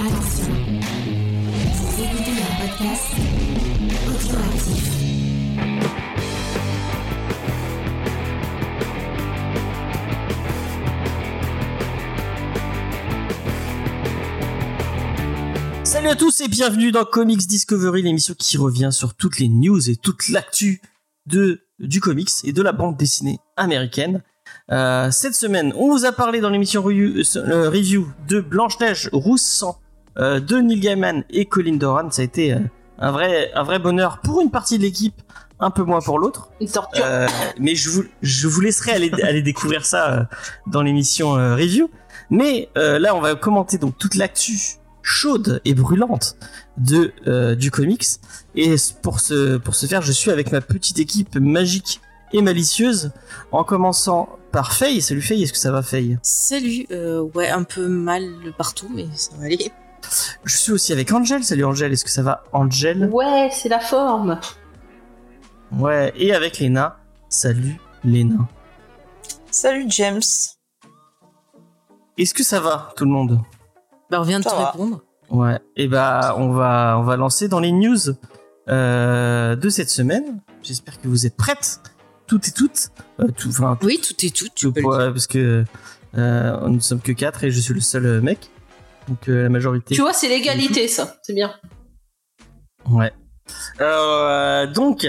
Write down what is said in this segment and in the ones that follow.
Attention, vous écoutez un podcast. Salut à tous et bienvenue dans Comics Discovery, l'émission qui revient sur toutes les news et toute l'actu de du comics et de la bande dessinée américaine. Euh, cette semaine, on vous a parlé dans l'émission review, euh, de Blanche-Neige Rousse Sang euh, de Neil Gaiman et Colin Doran. Ça a été euh, un vrai un vrai bonheur pour une partie de l'équipe, un peu moins pour l'autre. Une torture. Euh, mais je vous, je vous laisserai aller, aller découvrir ça euh, dans l'émission euh, review. Mais euh, là, on va commenter donc toute l'actu chaude et brûlante de euh, du comics. Et pour ce pour ce faire, je suis avec ma petite équipe magique et malicieuse, en commençant par Faye. Salut Faye, est-ce que ça va Faye? Salut, euh, ouais, un peu mal partout, mais ça va aller. Je suis aussi avec Angel. Salut Angel, est-ce que ça va Angel? Ouais, c'est la forme. Ouais, et avec Lena. Salut Lena. Salut James. Est-ce que ça va tout le monde? Bah, on vient de Ça te va. répondre. Ouais, et bah on va on va lancer dans les news euh, de cette semaine. J'espère que vous êtes prêtes, toutes et toutes. Euh, tout, enfin, tout, Oui, tout est tout, tu tout peux pour- le dire. euh, parce que euh, nous ne sommes que quatre et je suis le seul euh, mec. Donc euh, la majorité. Tu vois, c'est l'égalité, ça. C'est bien. Ouais. Euh, donc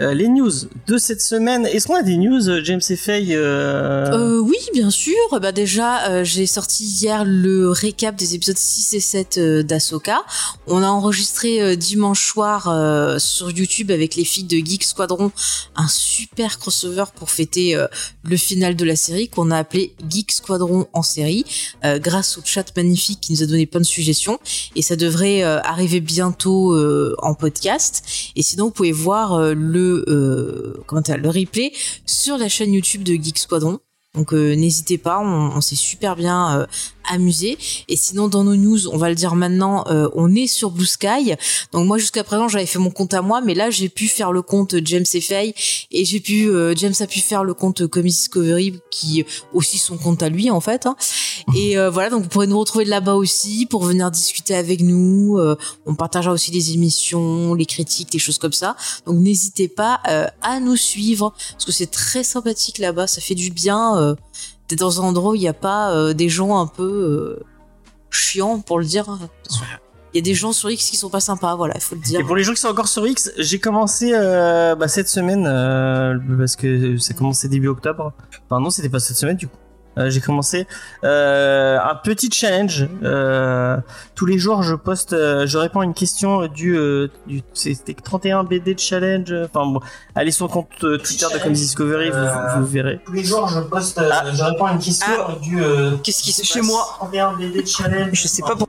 euh, les news de cette semaine. Est-ce qu'on a des news, euh, James et Faye euh, oui, bien sûr. Bah déjà, j'ai sorti hier le récap des épisodes 6 et 7 euh, d'Asoka. On a enregistré dimanche soir sur YouTube avec les filles de Geek Squadron un super crossover pour fêter le final de la série qu'on a appelé Geek Squadron en série grâce au chat magnifique qui nous a donné plein de suggestions et ça devrait arriver bientôt en podcast et sinon vous pouvez voir le euh, le replay sur la chaîne YouTube de Geek Squadron. Donc euh, n'hésitez pas, on, s'est super bien euh, amusé. Et sinon dans nos news, on va le dire maintenant, euh, on est sur Blue Sky. Donc moi jusqu'à présent j'avais fait mon compte à moi, mais là j'ai pu faire le compte James et et j'ai pu euh, James a pu faire le compte Comics Discovery qui aussi son compte à lui en fait. hein. Et euh, voilà donc vous pourrez nous retrouver de là-bas aussi pour venir discuter avec nous. Euh, on partagera aussi les émissions, les critiques, des choses comme ça. Donc n'hésitez pas à nous suivre parce que c'est très sympathique là-bas, ça fait du bien euh, d'être dans un endroit où il n'y a pas euh, des gens un peu euh, chiants pour le dire. hein. Il y a des gens sur X qui sont pas sympas, voilà, il faut le Et dire. pour les gens qui sont encore sur X, j'ai commencé euh, bah, cette semaine euh, parce que ça commencé début octobre. Enfin non, c'était pas cette semaine du coup. Euh, j'ai commencé euh, un petit challenge. Euh, tous les jours, je poste, je réponds à une question du, euh, du c'était 31 BD de challenge. Enfin bon, allez sur le compte Twitter de Comics Discovery, vous, vous, vous verrez. Tous les jours, je poste, euh, je réponds à une question du Qu'est-ce qui se Chez passe moi. 31 BD de challenge. Je sais pas pourquoi.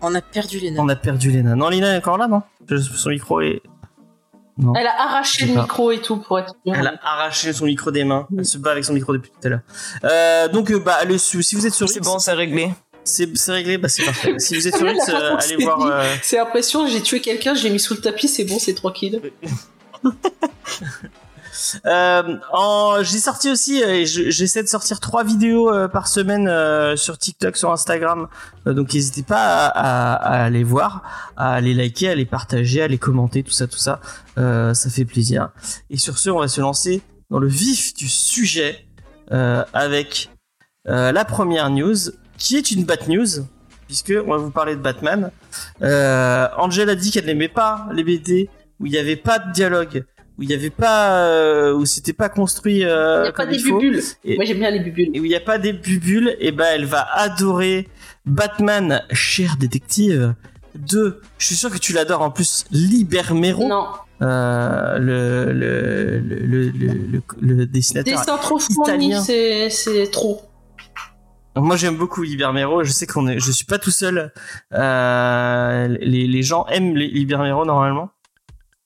On a perdu les noms. On a perdu Lena. Non, Lena est encore là, non? Son micro est. Non. Elle a arraché le pas. micro et tout pour être. Elle a arraché son micro des mains. Elle se bat avec son micro depuis tout à l'heure. Euh, donc, euh, bah, le, si vous êtes sur C'est bon, c'est réglé. c'est c'est réglé. Bah, c'est parfait. Si vous êtes sur X, euh, allez c'est voir. euh, C'est l'impression, j'ai tué quelqu'un, je l'ai mis sous le tapis, c'est bon, c'est tranquille. Euh, j'ai sorti aussi, euh, j'essaie de sortir trois vidéos euh, par semaine sur TikTok, sur Instagram. Donc n'hésitez pas à, aller voir, à les liker, à les partager, à les commenter, tout ça, tout ça. Ça fait plaisir. Et sur ce, on va se lancer dans le vif du sujet avec la première news, qui est une Bat News, puisque on va vous parler de Batman. Euh, Angel a dit qu'elle n'aimait pas les BD où il n'y avait pas de dialogue où il n'y avait pas euh, où c'était pas construit euh, Il n'y a pas des bubules. Et- Moi j'aime bien les bubules. et où il n'y a pas des bubules et ben elle va adorer Batman cher détective 2 je suis sûr que tu l'adores en plus Libermero Non. euh, le, le, le, le, le, dessinateur Dessin trop italien. c'est c'est trop. moi j'aime beaucoup Libermero je sais qu'on est je suis pas tout seul euh, les, les gens aiment Libermero normalement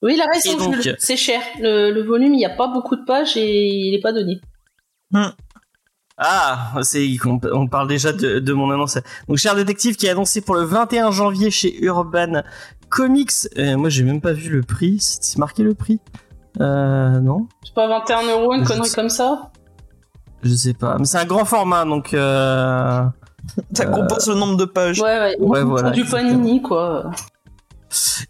Oui, il a raison, donc-. C'est cher. Le, le volume, il n'y a pas beaucoup de pages et il n'est pas donné. Ah, c'est on, on parle déjà de, de mon annonce. Donc, cher détective qui est annoncé pour le 21 janvier chez Urban Comics. Euh, moi, j'ai même pas vu le prix. C'est marqué le prix Euh, non, C'est pas 21 euros, une Je connerie sais. comme ça? Je sais pas. Mais c'est un grand format, donc. Euh... Ça compense le nombre de pages. Ouais, ouais. Ouais, voilà, du exactement. panini, quoi.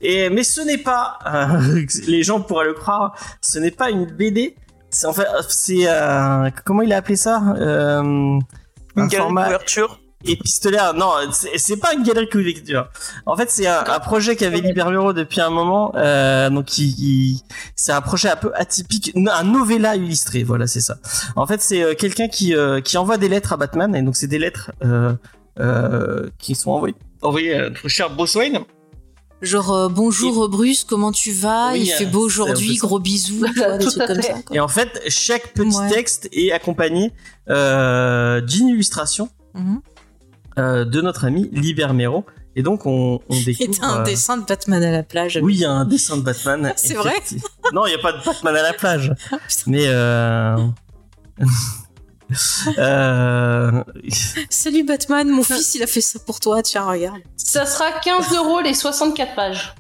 Et mais ce n'est pas, euh, les gens pourraient le croire, ce n'est pas une BD. C'est en fait, c'est euh, comment il a appelé ça euh, Une format couverture. épistolaire. Non, c'est pas une galerie couverture. En fait, c'est un, un projet qu'avait Libermero depuis un moment. Euh, donc, il, il- c'est un projet un peu atypique, un novella illustré. Voilà, c'est ça. En fait, c'est quelqu'un qui euh, qui envoie des lettres à Batman, et donc c'est des lettres euh, qui sont envoyées envoyées à notre cher Bruce Wayne. Genre euh, bonjour Bruce, comment tu vas? Oui, Il euh, fait beau c'est aujourd'hui, gros bisous, tu vois, des Tout trucs à comme fait. ça. quoi. Et en fait, chaque petit Ouais. texte est accompagné euh, d'une illustration Mhm. euh, de notre ami Libermero. Et donc, on, on Et découvre. t'as un euh, dessin de Batman à la plage. Oui, il y a un dessin de Batman. C'est vrai. Non, il n'y a pas de Batman à la plage. Ah. Mais euh... Salut Batman, mon fils il a fait ça pour toi, tiens regarde. Ça sera 15 euros les 64 pages.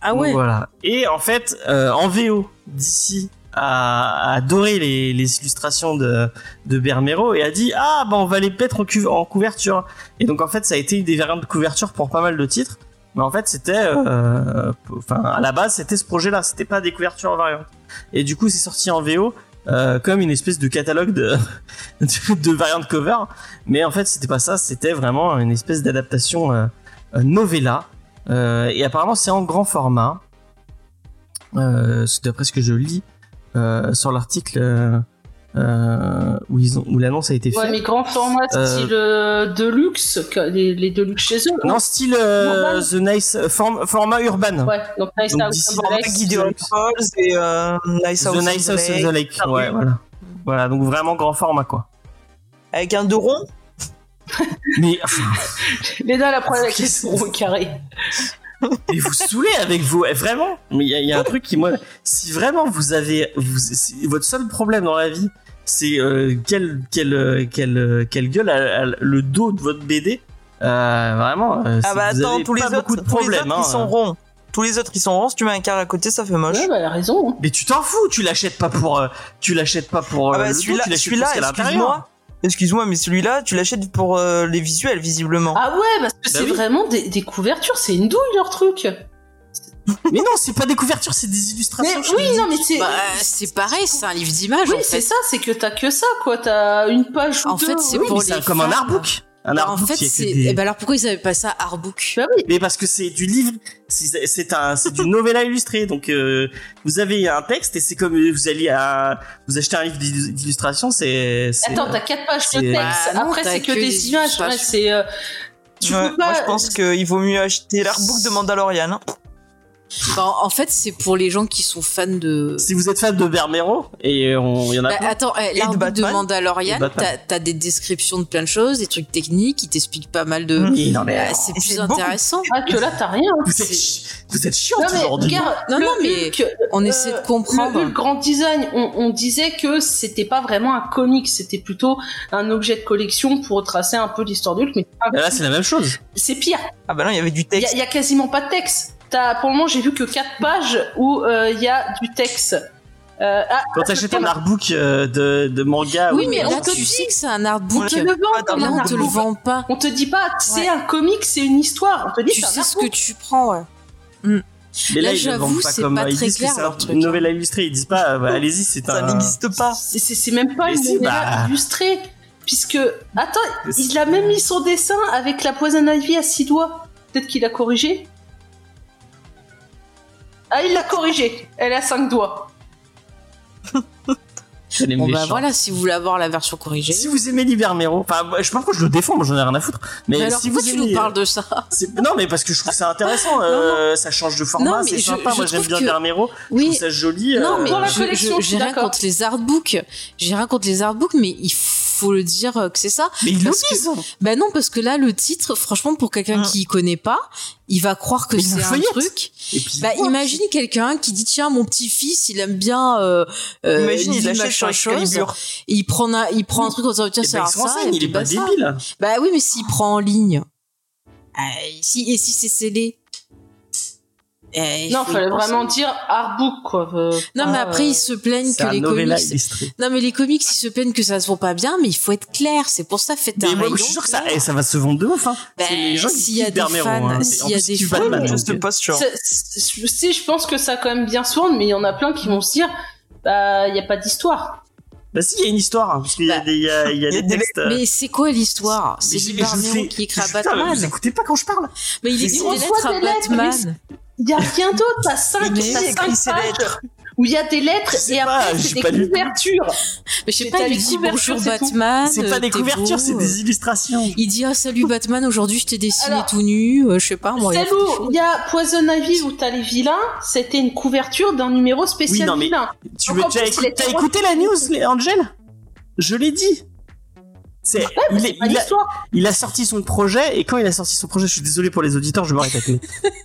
Ah ouais. Voilà. Et en fait, euh, en VO, d'ici a, adoré les, les illustrations de, de Bermero et a dit ah bah on va les mettre en, cu- en couverture. Et donc en fait, ça a été une des variantes de couverture pour pas mal de titres. Mais en fait, c'était, euh, enfin, à la base, c'était ce projet-là. C'était pas des couvertures en variante. Et du coup, c'est sorti en VO. Euh, comme une espèce de catalogue de, de, de cover, mais en fait c'était pas ça, c'était vraiment une espèce d'adaptation euh, euh, novella, euh, et apparemment c'est en grand format. Euh, c'est d'après ce que je lis sur l'article euh, où ils ont où l'annonce a été faite. Ouais, mais grand format, Euh, style euh, Deluxe, que- les, les Deluxe chez eux. Non, style euh. The Nice form- format urbain. Ouais, donc Nice Donc, House. Guy- Gideon Deluxe. Falls et euh, Nice The Nice House the Lake. Ah, Ouais, oui. voilà. Voilà, donc vraiment grand format quoi. Avec un dos rond? Mais deux, la première question au carré. Et vous saoulez avec vous, eh, vraiment. Mais il y, a- il y a un truc qui moi, si vraiment vous avez, vous, si votre seul problème dans la vie, c'est euh, quelle quelle euh, quelle euh, quelle gueule a, a le dos de votre BD. Euh, vraiment. euh, Ah c'est bah vous attends, avez tous les autres, beaucoup de tous les problèmes. autres, hein. ils sont ronds. Tous les autres, ils sont ronds. Si tu mets un carré à côté, ça fait moche. Ouais, bah, elle a raison. hein. Mais tu t'en fous, tu l'achètes pas pour, euh, tu l'achètes pas pour euh, Ah bah celui-là, excuse-moi. Excuse-moi, mais celui-là, tu l'achètes pour euh, les visuels, visiblement. Ah ouais, parce que c'est oui. vraiment des, des couvertures, c'est une douille leur truc. Mais non, c'est pas des couvertures, c'est des Mais illustrations. te oui, non, mais c'est. Bah, c'est pareil, c'est un livre d'image oui, en c'est ça, c'est que t'as que ça, quoi. T'as une page ou En deux. fait, c'est Oui, pour mais c'est les comme un artbook. Un Bah, en fait, c'est. des- eh ben alors pourquoi ils avaient pas ça artbook? Bah oui. Mais parce que c'est du livre, c'est un, c'est du novella illustré. Donc euh, vous avez un texte et c'est comme euh, vous alliez à, vous achetez un livre d'illu- d'illustration, c'est. c'est- Attends, t'as quatre pages de texte. Bah non, Après, c'est que, que des images. Ouais, c'est. euh, tu Ouais. Moi, je pense qu'il vaut mieux acheter l'artbook de Mandalorian. hein. Bah, En fait, c'est pour les gens qui sont fans de. Si vous êtes fan de Bermero et on, il y en a Bah, plein. attends, eh, de l'artbook de. Et Mandalorian, t'as des descriptions de plein de choses, des trucs techniques, qui t'expliquent pas mal de. Oui, non mais Bah, c'est plus intéressant. Ah, que là, t'as rien. vous êtes, chi- vous êtes chiant Non, aujourd'hui. Non, le non, mais Hulk, On euh, essaie de comprendre. Le Hulk Grand Design, on, on disait que c'était pas vraiment un comic, c'était plutôt un objet de collection pour retracer un peu l'histoire du Hulk, mais Là, c'est la même chose. c'est pire. Ah bah non, il y avait du Il y, texte. il y a quasiment pas de texte. T'as, pour le moment, j'ai vu que quatre pages où euh, il y a du texte. Euh, ah, Quand t'achètes un artbook euh, de, de manga, Oui, ou- mais on là, te tu dit- sais que c'est un on artbook. te le vend on te le vend pas. On te dit pas, c'est Ouais. un comic, c'est une histoire. On te dit, Tu sais ce que tu prends, ouais. mais là, là, j'avoue, vendent pas c'est comme pas ils très disent que clair, c'est une novella illustrée. Ils disent pas, euh, bah, allez-y, c'est Ça un. n'existe pas. C'est, même pas Mais une si, novella bah. illustrée. Puisque, attends, il a même mis son dessin avec la poison ivy à six doigts. Peut-être qu'il a corrigé. Ah, il l'a corrigé. Elle a cinq doigts. Bon, bah voilà, si vous voulez avoir la version corrigée. Si vous aimez Libermero, enfin, je sais pas pourquoi je le défends, moi j'en ai rien à foutre. Mais, Mais alors, si vous tu aimez, nous parles de ça c'est- Non, mais parce que je trouve ça intéressant. euh, ça change de format, Non, c'est sympa. je moi j'aime bien que- Bermero. Je Oui, trouve ça joli. Non, euh, mais Dans la collection, j'ai rien contre les artbooks. J'ai rien contre les artbooks, mais il faut le dire euh, que c'est ça. Mais ils le parce que- disent. Bah non, parce que là, le titre, franchement, pour quelqu'un Hum. qui connaît pas, il va croire que il c'est un truc. Et puis, Bah quoi, imagine quelqu'un qui dit tiens mon petit fils il aime bien euh, euh, Imagine, il l'achète machin sur chose et il prend un, il prend un truc en disant tiens Eh c'est ben, il se ça il est pas bah, ça. débile. bah oui mais s'il prend en ligne ah, si et si c'est scellé? Eh, il Non, fallait vraiment dire artbook quoi. euh, Non, mais pas, après, euh, ils se plaignent que les comics. Non, mais les comics, ils se plaignent que ça se vend pas bien, mais il faut être clair. C'est pour ça, faites un Mais je suis sûr que ça, eh, ça va se vendre de ouf. Hein. Ben, c'est les gens s'il y a des fans- hein. s'il y a des fans, Batman, sûr. c'est- c'est- Si, je pense que ça a quand même bien se vendre, mais il y en a plein qui vont se dire, bah, il y a pas d'histoire. Bah si, il y a une histoire, hein, parce qu'il y a Bah, des, il y a, y a il y a des textes. euh, Mais c'est quoi l'histoire? C'est du Barnero qui écrit à Putain, mais Batman. Vous écoutez pas quand je parle Mais il on des lettres à Batman. Il y a rien d'autre, t'as cinq, Mais t'as qui cinq écrit ces pages lettres où il y a des lettres et pas, après c'est des couvertures. Mais je sais pas, il dit bonjour. Batman. C'est pas euh, des couvertures, c'est des illustrations. Il dit ah salut Batman, aujourd'hui je t'ai dessiné Alors, tout nu, euh, je sais pas moi. choses. il y a Poison Ivy où t'as les vilains, c'était une couverture d'un numéro spécial Oui, non, mais- vilain. Tu Donc, veux, t'as écouté la news, Angel? Je l'ai dit. C'est, il, est- il, a, l'histoire. il a sorti son projet et quand il a sorti son projet, je suis désolé pour les auditeurs, je me répète. mais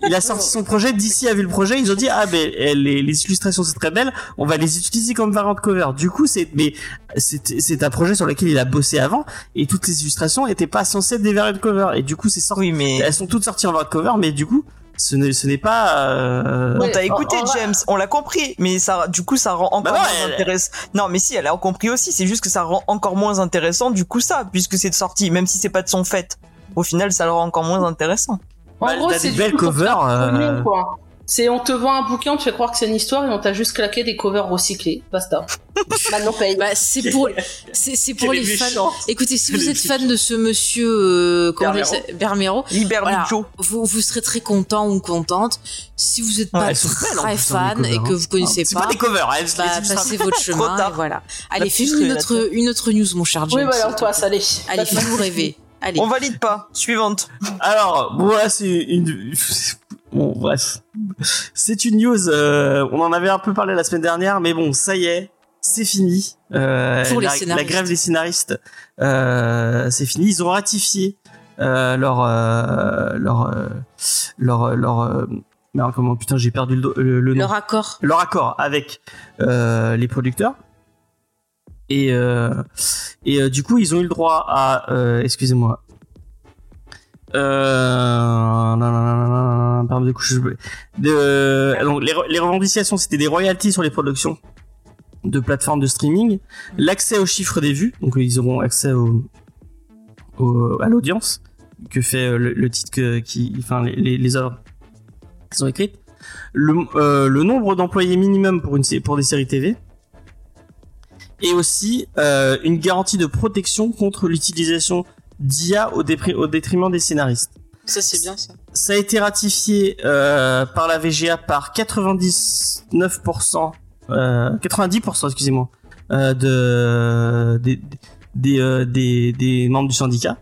il a sorti son projet, DC a vu le projet, ils ont dit ah ben les, les illustrations c'est très belle, on va les utiliser comme variant cover. Du coup c'est mais c'est c'est un projet sur lequel il a bossé avant et toutes les illustrations étaient pas censées être des variant cover et du coup c'est sorti. Oui, mais Elles sont toutes sorties en variant cover, mais du coup ce n'est ce n'est pas. euh, on Ouais, t'a écouté, en- en vrai- James. On l'a compris, mais ça, du coup, ça rend encore Bah non, moins elle- intéressant. Non, mais si, elle a compris aussi. C'est juste que ça rend encore moins intéressant, du coup, ça, puisque c'est sorti, même si c'est pas de son fait. Au final, ça le rend encore moins intéressant. En Bah, gros, c'est des belles covers, euh, quoi. C'est on te vend un bouquin, on te fait croire que c'est une histoire et on t'a juste claqué des covers recyclés. Basta. Maintenant paye. Bah c'est pour c'est c'est pour les fans. méchante. Écoutez, si vous êtes fan de ce monsieur euh, Bermero. ça Voilà. Vous, vous serez très content ou contente. Si vous n'êtes Ouais, pas en très hein, fan et covers, que hein. vous connaissez C'est pas, pas des covers, hein, bah, passez votre chemin et voilà. Allez, fais-nous une autre, une autre news, mon cher James. oui, voilà, Antoine, plaît. allez. Allez, fais-nous rêver. Allez. On valide pas. Suivante. Alors, là, c'est une. Bon, bref. C'est une news. euh, on en avait un peu parlé la semaine dernière, mais bon, ça y est, c'est fini. Euh, Pour les la, la scénaristes. grève des scénaristes, euh, c'est fini. Ils ont ratifié euh, leur euh, leur euh, leur leur. euh, merde, comment putain, j'ai perdu le, le, le nom. Leur accord. leur accord avec les producteurs. Et, et du coup, ils ont eu le droit à, excusez-moi, euh, les, re- les revendications, c'était des royalties sur les productions de plateformes de streaming, l'accès aux chiffres des vues, donc ils auront accès à l'audience que fait euh, le, titre qui, enfin les, écrites, euh, le nombre d'employés minimum pour une pour des séries TV et aussi euh, une garantie de protection contre l'utilisation d'IA au, au détriment des scénaristes. Ça, c'est bien, ça. Ça a été ratifié euh, par la VGA par 99%, euh, 90%, excusez-moi, euh, de des des, euh, des des membres du syndicat.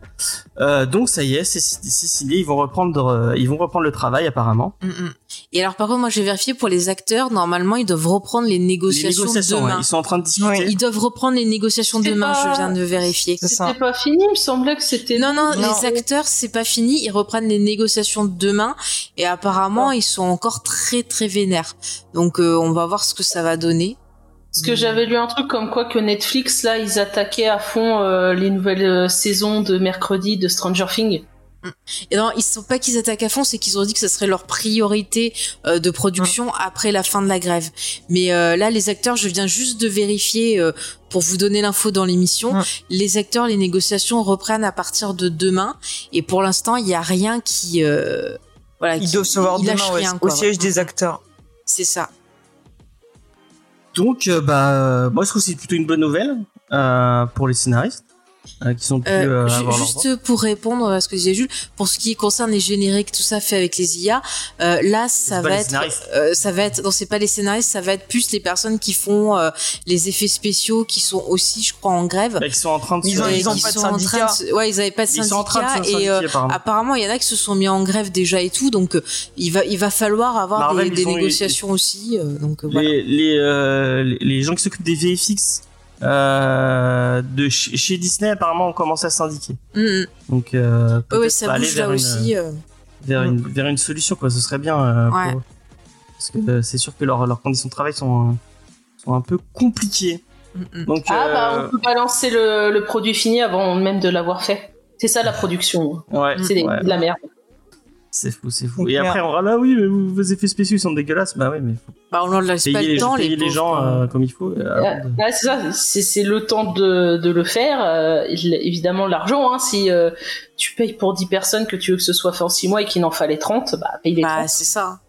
Euh, donc ça y est, c'est c'est signé. Ils vont reprendre euh, ils vont reprendre le travail apparemment. Mm, mm. Et alors, par contre, moi, j'ai vérifié pour les acteurs, normalement, ils doivent reprendre les Les négociations, ouais, demain. ils sont en train de discuter. Ils doivent reprendre les négociations C'est demain, pas- je viens de vérifier. C'était pas fini, il me semblait que c'était. Non, non, Non. les acteurs, c'est pas fini. Ils reprennent les négociations demain. Et apparemment, ils sont encore très, très vénères. Donc, euh, on va voir ce que ça va donner. Parce que j'avais lu un truc comme quoi que Netflix, là, ils attaquaient à fond euh, les nouvelles euh, saisons de mercredi de Stranger Things. Et non, ils sont pas qu'ils attaquent à fond, c'est qu'ils ont dit que ce serait leur priorité euh, de production après la fin de la grève. Mais euh, là, les acteurs, je viens juste de vérifier euh, pour vous donner l'info dans l'émission. Mm. Les acteurs, les négociations reprennent à partir de demain. Et pour l'instant, il y a rien qui, euh, voilà, Ils doivent se voir demain ouais, rien, au siège des acteurs. C'est ça. Donc, euh, bah, moi je trouve que c'est plutôt une bonne nouvelle euh, pour les scénaristes euh, qui sont plus Euh, euh, ju- avoir leur juste pour répondre à ce que disait Jules, pour ce qui concerne les génériques, tout ça fait avec les IA, euh, là ça va être, euh, ça va être, non c'est pas les scénaristes, ça va être plus les personnes qui font euh, les effets spéciaux, qui sont aussi, je crois, en grève. Bah, qui sont en train de Ils se- ont- ils ont pas de sont en train syndicat. ouais, ils avaient pas de ils sont en train syndicat de se et syndiquer, euh, apparemment. apparemment il y en a qui se sont mis en grève déjà et tout, donc euh, il va, il va falloir avoir Marvel, des, ils négociations aussi, donc voilà. les les, euh, les les gens qui s'occupent des VFX euh, de chez, chez Disney apparemment ont commencé à syndiquer. Mm, mm. Donc euh, Ouais, peut-être ouais, ça aller bouge là vers une, aussi. euh. vers une vers une solution quoi. Ce serait bien euh, Ouais. pour parce que euh, c'est sûr que leurs leurs conditions de travail sont euh, sont un peu compliquées. Mm, mm. Donc Ah, bah, euh, on peut balancer le, le produit fini avant même de l'avoir fait. C'est ça la production. ouais, C'est ouais. de la merde. C'est fou, c'est fou. Et après, on ah là, oui, mais vos effets spéciaux ils sont dégueulasses. Bah oui, mais faut Bah, on leur laisse pas payer le les, temps, payer les, gens euh, comme il faut. euh, de- Ouais, c'est ça, c'est c'est le temps de, de le faire. euh, évidemment, l'argent, hein, si euh, tu payes pour 10 personnes que tu veux que ce soit fait en 6 mois et qu'il en fallait 30, bah paye les Bah, 30. c'est ça.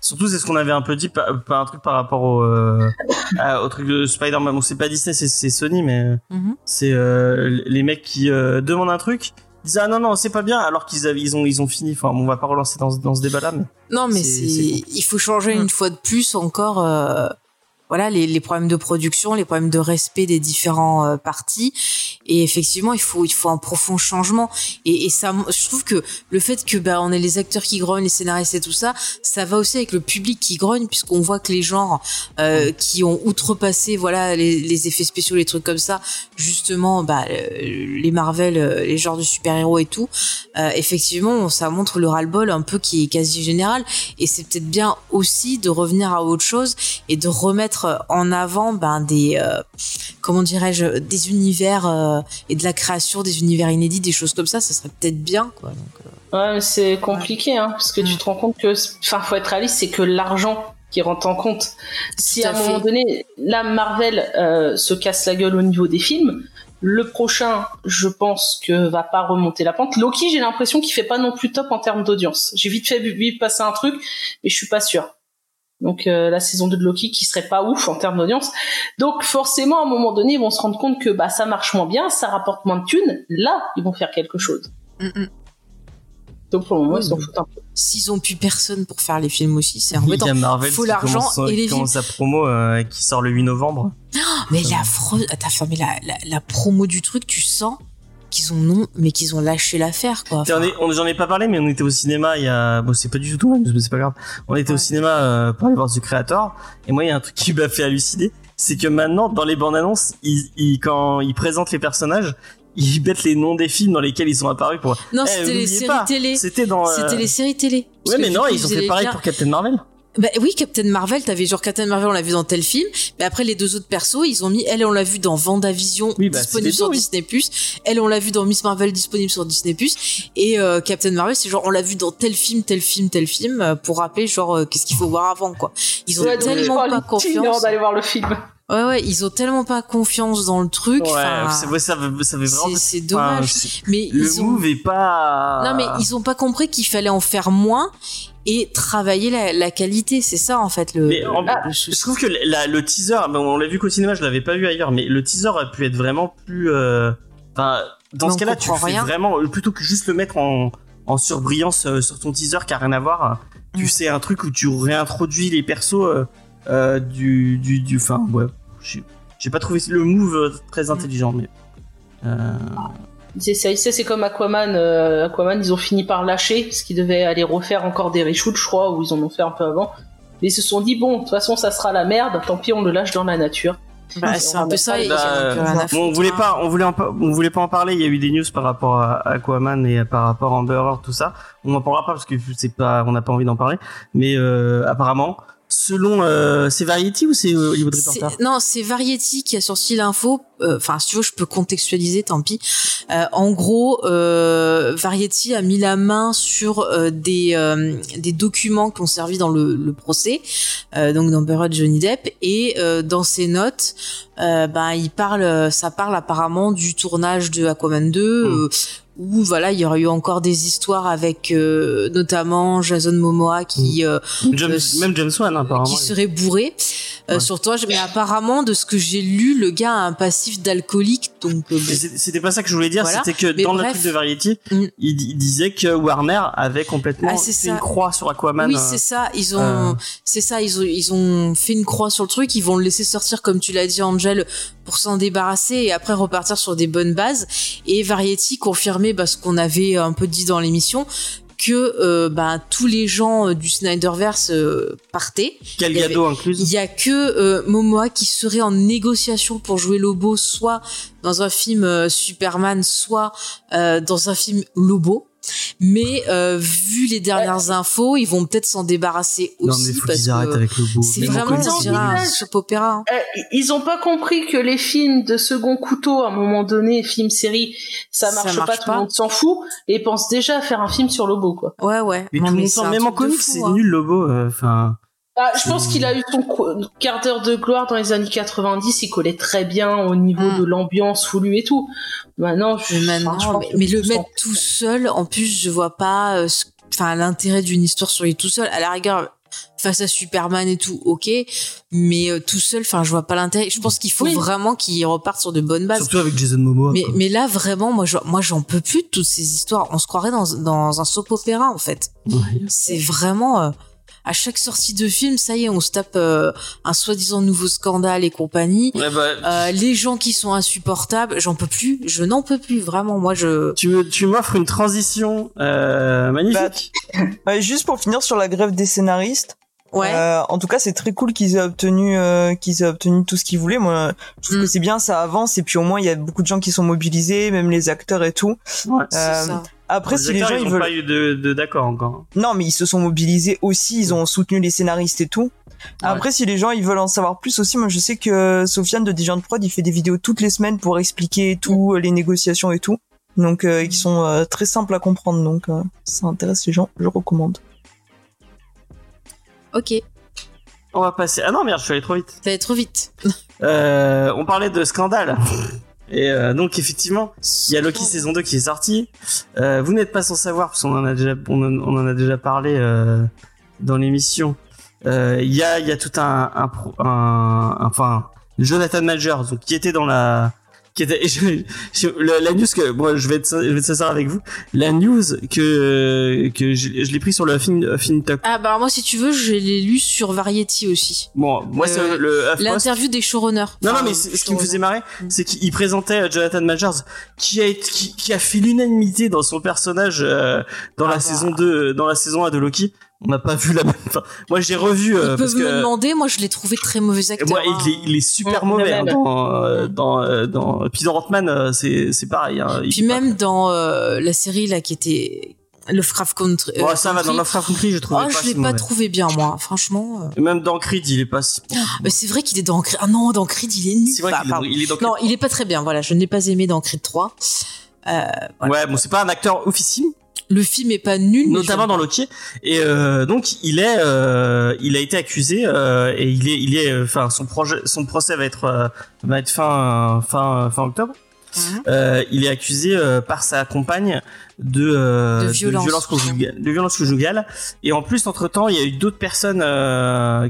Surtout, c'est ce qu'on avait un peu dit, pas, pas un truc par rapport au, euh, à- au truc de Spider-Man. Bon, c'est pas Disney, c'est- Sony, mais Mhm. c'est euh, les mecs qui euh, demandent un truc, disent ah non non c'est pas bien, alors qu'ils avaient, ils ont ils ont fini. Enfin, on va pas relancer dans, ce- dans ce débat-là, mais Non, mais C'est- c'est, c'est il faut changer Mm. une fois de plus encore, euh, voilà, les, les problèmes de production, les problèmes de respect des différents euh, partis. Et effectivement, il faut, il faut un profond changement. Et, et ça, je trouve que le fait que, ben, on ait les acteurs qui grognent, les scénaristes et tout ça, ça va aussi avec le public qui grogne, puisqu'on voit que les genres euh, qui ont outrepassé, voilà, les, les effets spéciaux, les trucs comme ça, justement, bah, euh, les Marvel, euh, les genres de super-héros et tout, euh, effectivement, ça montre le ras-le-bol un peu qui est quasi général. Et c'est peut-être bien aussi de revenir à autre chose et de remettre en avant ben, des, euh, comment dirais-je, des univers euh, et de la création des univers inédits, des choses comme ça, ça serait peut-être bien. Quoi. Donc, euh, Ouais, mais c'est compliqué, hein, parce que tu Mm. te rends compte que, enfin, faut être réaliste, c'est que l'argent qui rentre en compte. Si à à un moment donné, la Marvel euh, se casse la gueule au niveau des films, le prochain, je pense que va pas remonter la pente. Loki, j'ai l'impression qu'il fait pas non plus top en termes d'audience. J'ai vite fait vite passer un truc, mais je suis pas sûr. Donc euh, la saison 2 de Loki qui serait pas ouf en termes d'audience. Donc forcément à un moment donné ils vont se rendre compte que bah ça marche moins bien, ça rapporte moins de thunes. Là ils vont faire quelque chose. mm, mm. Donc pour le moment Oui, ils s'en mais- foutent un peu. S'ils ont plus personne pour faire les films aussi, c'est il embêtant. y a Marvel Faut qui l'argent commence, et les commence sa promo euh, qui sort le 8 novembre. Mais la enfin, mais la, la, la promo du truc, tu sens qu'ils ont non, mais qu'ils ont lâché l'affaire, quoi. Ai, on- j'en ai pas parlé, mais on était au cinéma il y a, bon, c'est pas du tout, mais c'est pas grave. On était au cinéma euh, pour aller voir The Creator, et moi, il y a un truc qui m'a fait halluciner, c'est que maintenant, dans les bandes annonces, ils, ils- quand ils présentent les personnages, ils mettent les noms des films dans lesquels ils sont apparus pour. non, Eh, c'était les séries pas, télé. C'était dans. euh, C'était les séries télé. Ouais, mais non, ils ont fait pareil pour Captain Marvel. Bah oui, Captain Marvel, t'avais genre Captain Marvel, on l'a vu dans tel film, mais après les deux autres persos, ils ont mis elle, on l'a vu dans Vendavision, Oui, bah, disponible sur oui. Disney+, elle, on l'a vu dans Miss Marvel, disponible sur Disney+, et euh, Captain Marvel, c'est genre on l'a vu dans tel film, tel film, tel film, euh, pour rappeler genre euh, qu'est-ce qu'il faut voir avant quoi. Ils ont Ouais, tellement je pas confiance. avant d'aller voir le film. Ouais ouais, ils ont tellement pas confiance dans le truc. Ouais, c'est ouais, ça, ça vraiment. c'est- dommage. mais le ils ont move est pas. non mais ils ont pas compris qu'il fallait en faire moins et travailler la, la qualité, c'est ça en fait le, Mais en- le Je trouve que la- le teaser, on l'a vu qu'au cinéma, je l'avais pas vu ailleurs, mais le teaser aurait pu être vraiment plus. euh, Enfin, dans ce cas-là, tu fais rien. vraiment plutôt que juste le mettre en, en surbrillance euh, sur ton teaser qui a rien à voir. Tu Mm. sais un truc où tu réintroduis les persos euh, euh, du du du. Enfin, ouais. J'ai pas trouvé le move euh, très intelligent, mais. euh, C'est ça, c'est c'est comme Aquaman. euh, Aquaman, ils ont fini par lâcher parce qu'ils devaient aller refaire encore des reshoots, je crois, ou ils en ont fait un peu avant. Mais ils se sont dit bon, de toute façon, ça sera la merde. Tant pis, on le lâche dans la nature. Bah, c'est un peu ça. Bah, on foutre, voulait hein. pas, on voulait, on voulait pas en parler. Il y a eu des news par rapport à Aquaman et par rapport à Amber Heard, tout ça. On en parlera pas parce que c'est pas, on n'a pas envie d'en parler. Mais euh, apparemment, selon, euh, c'est Variety ou c'est euh, Hollywood C'est- Reporter Non, c'est Variety qui a sorti l'info. Euh, Enfin, si tu veux, je peux contextualiser, tant pis. Euh, en gros, euh, Variety a mis la main sur euh, des euh, des documents qui ont servi dans le, le procès, euh, donc d'Amber Heard, Johnny Depp, et euh, dans ses notes, euh, ben il parle, ça parle apparemment du tournage de Aquaman 2. Mm. Euh, où voilà, il y aurait eu encore des histoires avec euh, notamment Jason Momoa qui euh, James- euh, Même James Wan, apparemment. qui serait bourré euh, Ouais. sur toi. Mais apparemment, de ce que j'ai lu, le gars a un passif d'alcoolique, donc euh, C'était pas ça que je voulais dire, Voilà. c'était que Mais dans le bref. truc de Variety, Mm. il, il disait que Warner avait complètement Ah, fait ça. une croix sur Aquaman. oui, euh, c'est ça. Ils ont, euh, c'est ça. Ils ont, ils ont fait une croix sur le truc. Ils vont le laisser sortir, comme tu l'as dit, Angel, pour s'en débarrasser et après repartir sur des bonnes bases. Et Variety confirmait bah, ce qu'on avait un peu dit dans l'émission que euh, bah, tous les gens euh, du Snyderverse euh, partaient. Avait- Gadot incluse. Il y a que euh, Momoa qui serait en négociation pour jouer Lobo, soit dans un film euh, Superman, soit euh, dans un film Lobo. Mais euh, vu les dernières infos, ils vont peut-être s'en débarrasser Non, aussi mais faut parce qu'ils arrêtent que avec le beau. c'est vraiment un soap opéra. hein. Euh, ils ont pas compris que les films de second couteau, à un moment donné, films, séries, ça Ça marche, marche pas, tout le monde s'en fout, et ils pensent déjà à faire un film sur Lobo, quoi. Ouais, ouais. Mais Non, tout le mais monde c'est s'en- un même en comics, c'est hein. nul, Lobo. euh, Enfin, Bah, je pense qu'il a eu son qu- quart d'heure de gloire dans les années 90, il collait très bien au niveau Mm. de l'ambiance voulue et tout. Maintenant, je, Mais enfin, maintenant, je pense mais, que mais le mettre tout seul, en plus, je vois pas, euh, ce- enfin, l'intérêt d'une histoire sur lui tout seul. À la rigueur, face à Superman et tout, ok, mais euh, tout seul, enfin, je vois pas l'intérêt. Je pense qu'il faut Oui. vraiment qu'il reparte sur de bonnes bases. surtout avec Jason Momoa. Mais, là, vraiment, moi, je- moi, j'en peux plus de toutes ces histoires. On se croirait dans, dans un soap opéra, en fait. C'est vraiment, euh, à chaque sortie de film, ça y est, on se tape euh, un soi-disant nouveau scandale et compagnie. Ouais, bah, Euh, les gens qui sont insupportables, j'en peux plus, je n'en peux plus, vraiment. Moi, je. tu me- tu m'offres une transition euh, magnifique. Ouais, juste pour finir sur la grève des scénaristes. Ouais. Euh, en tout cas, c'est très cool qu'ils aient obtenu euh, qu'ils aient obtenu tout ce qu'ils voulaient. Moi, je trouve Mm. que c'est bien, ça avance et puis au moins il y a beaucoup de gens qui sont mobilisés, même les acteurs et tout. Ouais. c'est euh, ça. Après, les si les gens ils ils veulent, pas eu de de- d'accord encore. non, mais ils se sont mobilisés aussi, ils ont soutenu les scénaristes et tout. Après, si les gens ils veulent en savoir plus aussi, moi je sais que Sofiane de Dijon de Prod, il fait des vidéos toutes les semaines pour expliquer tout, les négociations et tout. Donc, euh, qui sont euh, très simples à comprendre. Donc, euh, si ça intéresse les gens, je recommande. Ok, On va passer. Ah non merde, je suis allé trop vite. ça va trop vite. Euh, on parlait de scandale. Et euh, donc effectivement, il y a Loki saison 2 qui est sorti. Euh, vous n'êtes pas sans savoir parce qu'on en a déjà on en, a déjà parlé euh, dans l'émission. Euh, Il y a il y a tout un un, pro- un- enfin Jonathan Majors donc qui était dans la qui était je- je- la, la news que moi je vais être, je vais sincère avec vous la news que que je, je l'ai pris sur le film FinTok. Ah bah moi si tu veux, je l'ai lu sur Variety aussi. Bon moi c'est Euh, le HuffPost. L'interview des showrunners. Non, non, mais ce qui me faisait marrer, Mm. c'est qu'il présentait euh, Jonathan Majors, qui a, été- qui, qui a fait l'unanimité dans son personnage euh, dans Ah la bah. saison 2, dans la saison 1 de Loki. On n'a pas vu la même. Enfin, moi, j'ai revu euh, Ils parce peuvent me que demander, moi je l'ai trouvé très mauvais acteur. moi, hein. il est, il est super mauvais hein, dans, euh, dans, euh, dans. Puis dans euh, c'est c'est pareil. Hein, il Puis pas- même dans euh, la série là qui était Lovecraft Country. euh, Ouais, ça va. Dans Lovecraft Country, je Oh, pas je l'ai pas mauvais. trouvé bien moi, franchement. euh. Et Même dans Creed, il est pas si. Mais c'est vrai qu'il est dans Creed. Ah non, dans Creed il est nul. C'est vrai Enfin, qu'il est, il est dans. Non, il est pas très bien. Voilà, je ne l'ai pas aimé dans Creed 3. Euh, voilà. Ouais, bon, c'est pas un acteur officime. Le film est pas nul, notamment dans. Loki et euh, donc il est euh, il a été accusé euh, et il est il est enfin son projet son procès va être va être fin fin fin octobre Mhm. Il est accusé par sa compagne de, De violence. conjugale de violence conjugale et en plus entre temps il y a eu d'autres personnes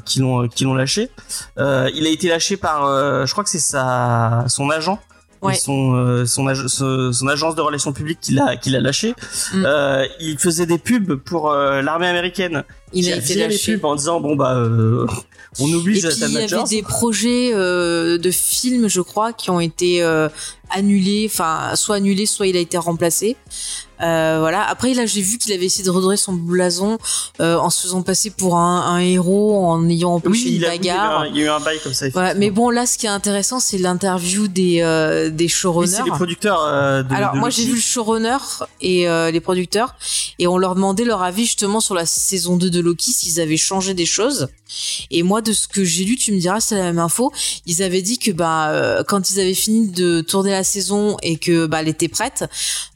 qui l'ont qui l'ont lâché il a été lâché par je crois que c'est sa son agent Ouais. et son euh, son, ag- son son agence de relations publiques qui l'a qui l'a lâché Mm. euh, il faisait des pubs pour euh, l'armée américaine Il a les lâché. pubs en disant bon bah euh, on oublie Et puis il y avait des projets euh, de films, je crois, qui ont été euh, annulés, enfin soit annulés, soit il a été remplacé. Euh, voilà. Après là, j'ai vu qu'il avait essayé de redorer son blason euh, en se faisant passer pour un, un héros, en ayant empêché oui une il, a, oui, il y a eu bagarre. un- il y a eu un bail comme ça Voilà. Mais bon, là, ce qui est intéressant, c'est l'interview des euh, des oui, showrunners. c'est les producteurs euh, de, Alors de moi j'ai vu le showrunner et euh, les producteurs et on leur demandait leur avis justement sur la saison 2 de Loki s'ils avaient changé des choses. Et moi de ce que j'ai lu, tu me diras c'est la même info, ils avaient dit que bah euh, quand ils avaient fini de tourner la saison et que bah elle était prête,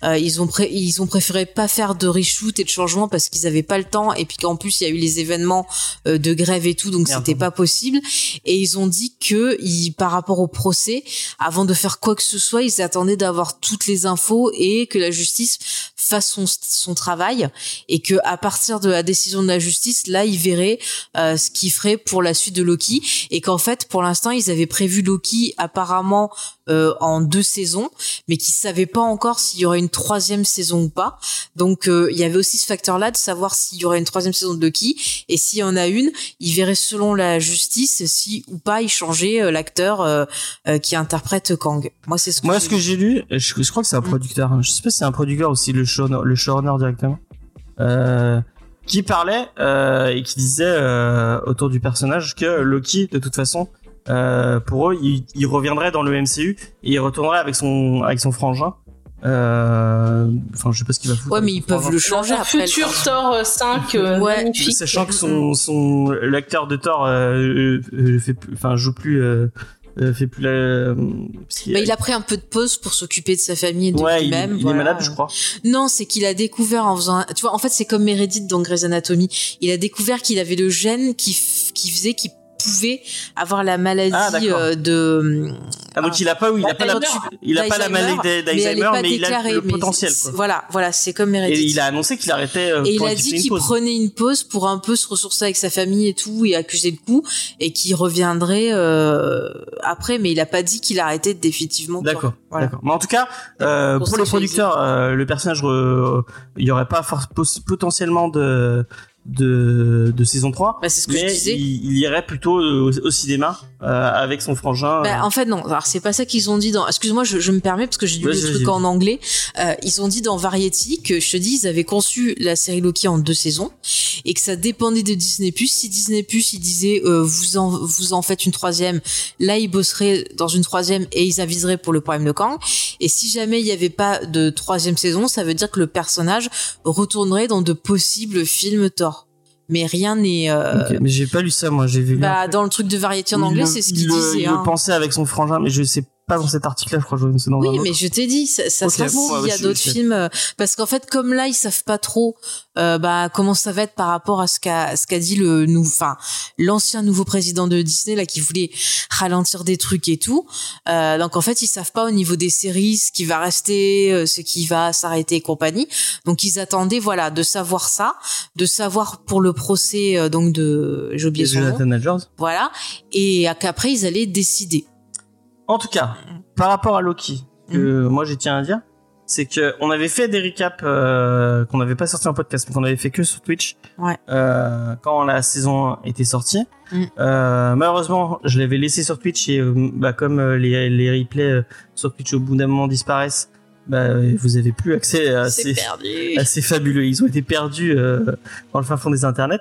euh, ils ont pré- ils ont préféré pas faire de reshoot et de changement parce qu'ils avaient pas le temps et puis qu'en plus il y a eu les événements euh, de grève et tout donc c'était pas possible. Et ils ont dit que ils, par rapport au procès avant de faire quoi que ce soit, ils attendaient d'avoir toutes les infos et que la justice fasse son, son travail et que à partir de la décision de la justice, là, ils verraient euh, ce qu'ils feraient pour la suite de Loki et qu'en fait, pour l'instant, ils avaient prévu Loki apparemment euh, en deux saisons, mais qu'ils savaient pas encore s'il y aurait une troisième saison ou pas. Donc, euh, il y avait aussi ce facteur-là de savoir s'il y aurait une troisième saison de Loki et s'il y en a une, ils verraient selon la justice si ou pas ils changeaient euh, l'acteur euh, qui interprète Kang. Moi, c'est ce que moi j'ai ce que lu. j'ai lu je, je crois que c'est un Mm. producteur hein. je sais pas si c'est un producteur aussi le showrunner le showrunner directement qui parlait et qui disait autour du personnage que Loki de toute façon euh, pour eux il, il reviendrait dans le MCU et il retournerait avec son avec son frangin enfin, je sais pas ce qu'il va foutre. Ouais, mais ils peuvent le changer Dans après. futur le- Thor euh, 5 euh, Ouais. magnifique. Sachant que son, son l'acteur de Thor euh, euh, euh, fait plus, enfin joue plus, euh, euh, fait plus la. euh, Bah, il a pris un peu de pause pour s'occuper de sa famille et de ouais, il, lui-même. il voilà. est malade, je crois. Non, c'est qu'il a découvert en faisant, un- tu vois, en fait, c'est comme Meredith dans Grey's Anatomy. Il a découvert qu'il avait le gène qui, f- qui faisait qu'il pouvait avoir la maladie Ah, euh, de. Ah, donc il a pas, il a pas la, D'Alzheimer. il a pas la maladie d'Alzheimer, mais il a le potentiel. Quoi. Voilà, voilà, c'est comme Et Meredith. il a annoncé qu'il arrêtait. euh, Et il a dit qu'il prenait une pause pour un peu se ressourcer avec sa famille et tout et accuser le coup et qu'il reviendrait euh, après, mais il a pas dit qu'il arrêtait définitivement. D'accord, Voilà. d'accord. Mais en tout cas, euh, Pour les producteurs, euh, le personnage, il y aurait pas potentiellement de, de, de saison 3. Bah, c'est ce que je mais disais. il, il irait plutôt au, au cinéma euh, avec son frangin. Bah, euh. en fait non, alors c'est pas ça qu'ils ont dit dans. Excuse-moi, je, je me permets parce que j'ai lu le truc en anglais. Euh, ils ont dit dans Variety que je te dis, ils avaient conçu la série Loki en deux saisons et que ça dépendait de Disney Si Disney ils disaient euh, vous en vous en faites une troisième, là ils bosseraient dans une troisième et ils aviseraient pour le problème de Kang. Et si jamais il y avait pas de troisième saison, ça veut dire que le personnage retournerait dans de possibles films Thor. Mais rien n'est. euh, mais j'ai pas lu ça, moi. J'ai vu. Bah, dans le truc de Variety en Il anglais, c'est ce il qu'il disait. Il hein. le pensait avec son frangin, mais je sais pas dans cet article-là. Je crois que c'est dans un Oui, autre. mais je t'ai dit, ça, ça Ok, sera bon, s'il ouais, y a d'autres films, euh, parce qu'en fait, comme là, ils savent pas trop, euh, bah, comment ça va être par rapport à ce qu'a, ce qu'a dit le, nou- enfin, l'ancien nouveau président de Disney, là, qui voulait ralentir des trucs et tout. Euh, donc, en fait, ils savent pas au niveau des séries ce qui va rester, euh, ce qui va s'arrêter et compagnie. Donc, ils attendaient, voilà, de savoir ça, de savoir pour le procès, euh, donc de, j'ai oublié son nom. Jonathan Majors. Voilà. Et qu'après, ils allaient décider. En tout cas, par rapport à Loki, que moi j'ai tiens à dire, c'est que on avait fait des recaps euh, qu'on n'avait pas sorti en podcast, mais qu'on avait fait que sur Twitch Ouais. euh, quand la saison 1 était sortie. Mm. Euh, malheureusement, je l'avais laissé sur Twitch et euh, bah, comme euh, les, les replays euh, sur Twitch au bout d'un moment disparaissent, bah, vous avez plus accès à ces, perdu. assez fabuleux. Ils ont été perdus euh, dans le fin fond des internets.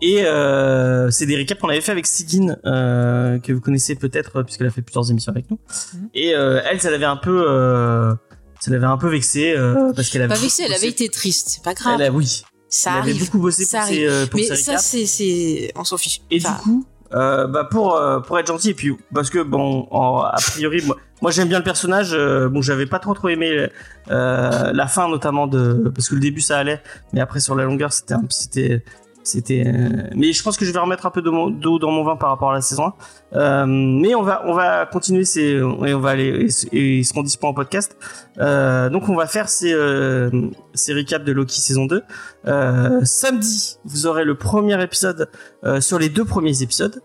Et euh, c'est des récaps qu'on avait fait avec Sigyn, euh, que vous connaissez peut-être puisqu'elle a fait plusieurs émissions avec nous. Mhm. Et euh, elle, ça l'avait un peu, euh, ça l'avait un peu vexé euh, parce qu'elle avait. Pas vexé, elle avait été triste. C'est pas grave. Elle a, oui. ça elle avait arrive. beaucoup bossé ça pour ses, arrive. euh, pour Mais ses ça, c'est, c'est, on s'en fiche. Et Enfin, du coup, euh, bah pour euh, pour être gentil et puis parce que bon, en- a priori, moi, moi j'aime bien le personnage. euh, bon, j'avais pas trop trop aimé euh, la fin notamment de parce que le début ça allait, mais après sur la longueur c'était c'était c'était. euh, mais je pense que je vais remettre un peu de d'eau dans mon vin par rapport à la saison 1. Euh, mais on va on va continuer ces et on va aller et, ils seront dispo en podcast. Euh, donc on va faire ces euh, ces recaps de Loki saison 2. Euh, samedi, vous aurez le premier épisode euh, sur les deux premiers épisodes.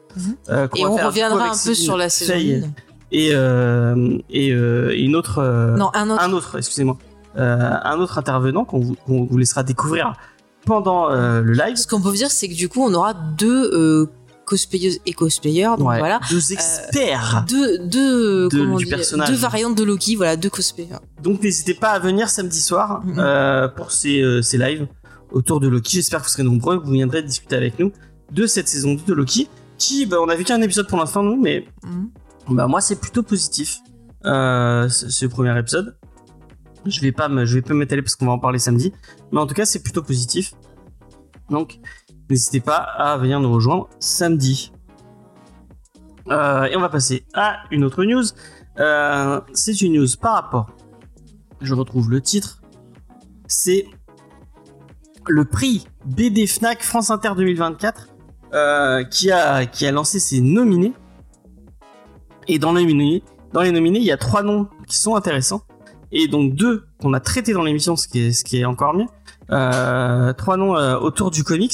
Qu'on Et va on faire reviendra un peu sur la saison Faye 1. et euh, et, euh, et une autre euh, Non, un autre. un autre excusez-moi euh, un autre intervenant qu'on vous, qu'on vous laissera découvrir pendant euh, le live. Ce qu'on peut dire, c'est que du coup, on aura deux euh, cosplayeuses et cosplayers. Donc Ouais, voilà. deux experts. Deux, deux, De- comment du dire, personnage. deux variantes de Loki, voilà, deux cosplayers. Donc n'hésitez pas à venir samedi soir Mhm. euh, pour ces, euh, ces lives autour de Loki. J'espère que vous serez nombreux, que vous viendrez discuter avec nous de cette saison 2 de Loki. Qui, bah, on a vu qu'un épisode pour l'instant, nous, mais bah, moi c'est plutôt positif euh, ce, ce premier épisode. Je vais pas me, je vais pas m'étaler parce qu'on va en parler samedi, mais en tout cas c'est plutôt positif. Donc n'hésitez pas à venir nous rejoindre samedi. Euh, et on va passer à une autre news. Euh, c'est une news par rapport. Je retrouve le titre. C'est le prix BD Fnac France Inter 2024 euh, qui a lancé ses nominés. Et dans les nominés, il y a trois noms qui sont intéressants et donc deux qu'on a traités dans l'émission, ce qui est ce qui est encore mieux. Euh, trois noms euh, autour du comics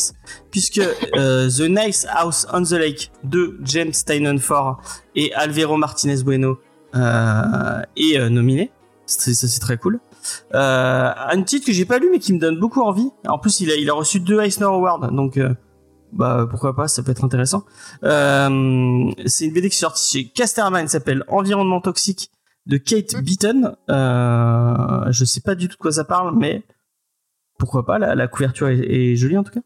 puisque euh, The Nice House on the Lake de James Tynion Ford et Alvaro Martinez Bueno euh, est euh, nominé. Ça c'est très cool. Euh, un titre que j'ai pas lu mais qui me donne beaucoup envie. En plus il a il a reçu deux Eisner Awards donc bah pourquoi pas ça peut être intéressant. C'est une BD qui est sortie chez Casterman, elle s'appelle Environnement toxique de Kate Beaton. Euh, je sais pas du tout de quoi ça parle mais pourquoi pas la, la couverture est, est jolie en tout cas.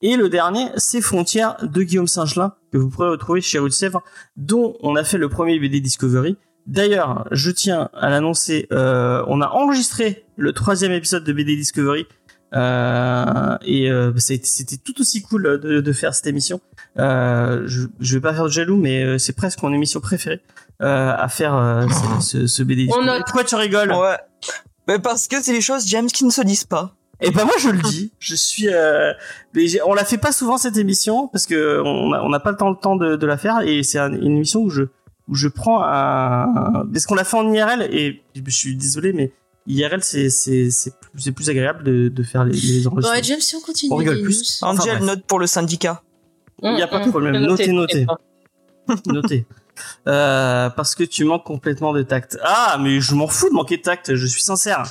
Et le dernier, c'est Frontières de Guillaume Singelin, que vous pourrez retrouver chez Rue de Sèvres, dont on a fait le premier BD Discovery, D'ailleurs, je tiens à l'annoncer, euh, on a enregistré le troisième épisode de BD Discovery. Euh, et euh, c'était tout aussi cool de, de faire cette émission. Euh, je, je vais pas faire de jaloux, mais euh, c'est presque mon émission préférée euh, à faire euh, ce, ce, BD On. Pourquoi tu rigoles? Ouais. Mais parce que c'est les choses, James, qui ne se disent pas. Et ben moi je le dis, je suis. Euh, mais j'ai- on la fait pas souvent cette émission parce que on a- on n'a pas le temps le temps de, de la faire et c'est un- une émission où je où je prends un parce qu'on l'a fait en IRL et je suis désolé mais IRL c'est c'est c'est plus, c'est plus agréable de, de faire les, les Bon, enregistrements. ouais, James, si on continue. On rigole plus. Enfin, Angel note pour le syndicat. Il y a pas de Hum, problème. Notez, notez. Noté. Euh, parce que tu manques complètement de tact. Ah, mais je m'en fous de manquer de tact, je suis sincère.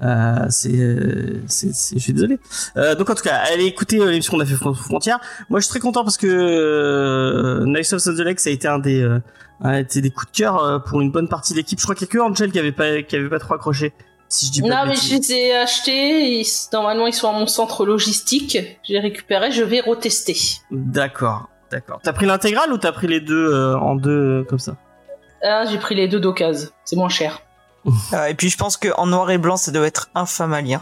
Euh, c'est, euh, c'est, c'est- je suis désolé. Euh, donc en tout cas, allez écouter euh, l'émission qu'on a fait Fron- Frontières. Moi, je suis très content parce que euh, Nice of the Lake, ça a été un des, euh, a été des coups de cœur euh, pour une bonne partie de l'équipe. Je crois qu'il y a que Angel qui avait pas, qui avait pas trop accroché. Si je dis pas Non, de mais je les ai achetés. ils- normalement, ils sont à mon centre logistique. Je les récupéré. Je vais retester. D'accord, d'accord. T'as pris l'intégrale ou t'as pris les deux euh, en deux euh, comme ça? Ah, j'ai pris les deux d'occasion. C'est moins cher. Euh, et puis je pense qu'en noir et blanc, ça doit être infâme à lire.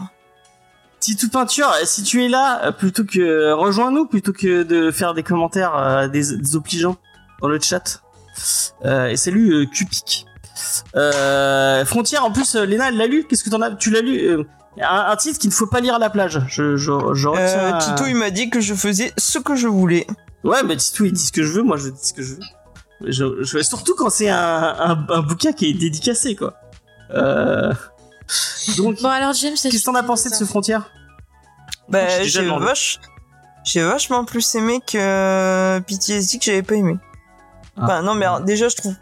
Titou Peinture, si tu es là, plutôt que rejoins-nous, plutôt que de faire des commentaires euh, des, des obligeants dans le chat. Euh, et salut euh, Cupic. Euh, Frontière, en plus, euh, Léna, elle l'a lu. Qu'est-ce que t'en as Tu l'as lu euh, un, un titre qu'il ne faut pas lire à la plage. Je, je, je retiens. Euh, à- Tito, il m'a dit que je faisais ce que je voulais. Ouais, mais Titou, il dit ce que je veux. Moi, je dis ce que je veux. Je, je- surtout quand c'est un, un, un bouquin qui est dédicacé, quoi. Euh, donc, Bon, alors, James, qu'est-ce que t'en as pensé de ce Frontière? Bah, J'ai vache... vachement plus aimé que PTSD que j'avais pas aimé. Ah. Enfin, non, mais alors, déjà, je trouve.